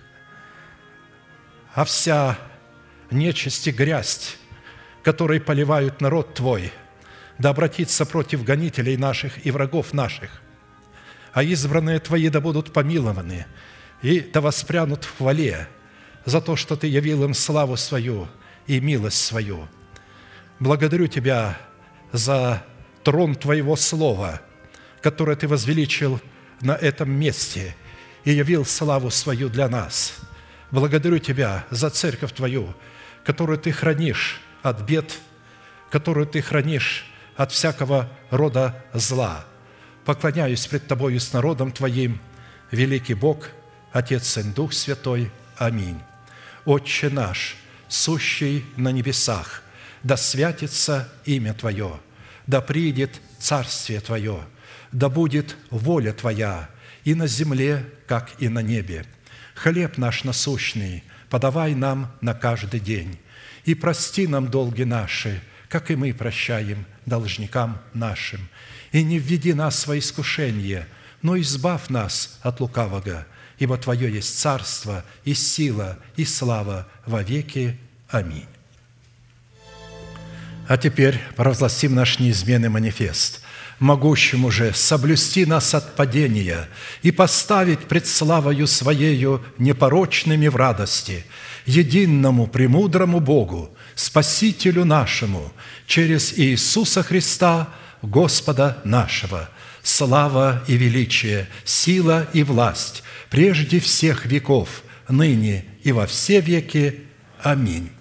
А вся нечисть и грязь, которые поливают народ Твой, да обратится против гонителей наших и врагов наших. А избранные Твои да будут помилованы, и да воспрянут в хвале за то, что Ты явил им славу свою и милость свою. Благодарю Тебя за трон Твоего Слова, которое Ты возвеличил на этом месте и явил славу свою для нас. Благодарю Тебя за церковь Твою, которую Ты хранишь от бед, которую Ты хранишь от всякого рода зла. Поклоняюсь пред Тобою с народом Твоим, великий Бог, Отец, Сын, Дух Святой. Аминь. Отче наш, сущий на небесах, да святится имя Твое, да придет Царствие Твое, да будет воля Твоя и на земле, как и на небе. Хлеб наш насущный подавай нам на каждый день, и прости нам долги наши, как и мы прощаем должникам нашим. И не введи нас во искушение, но избавь нас от лукавого, ибо Твое есть царство и сила и слава во веки. Аминь. А теперь провозгласим наш неизменный манифест – могущему же соблюсти нас от падения и поставить пред славою Своею непорочными в радости, единому премудрому Богу, Спасителю нашему, через Иисуса Христа, Господа нашего, слава и величие, сила и власть прежде всех веков, ныне и во все веки. Аминь.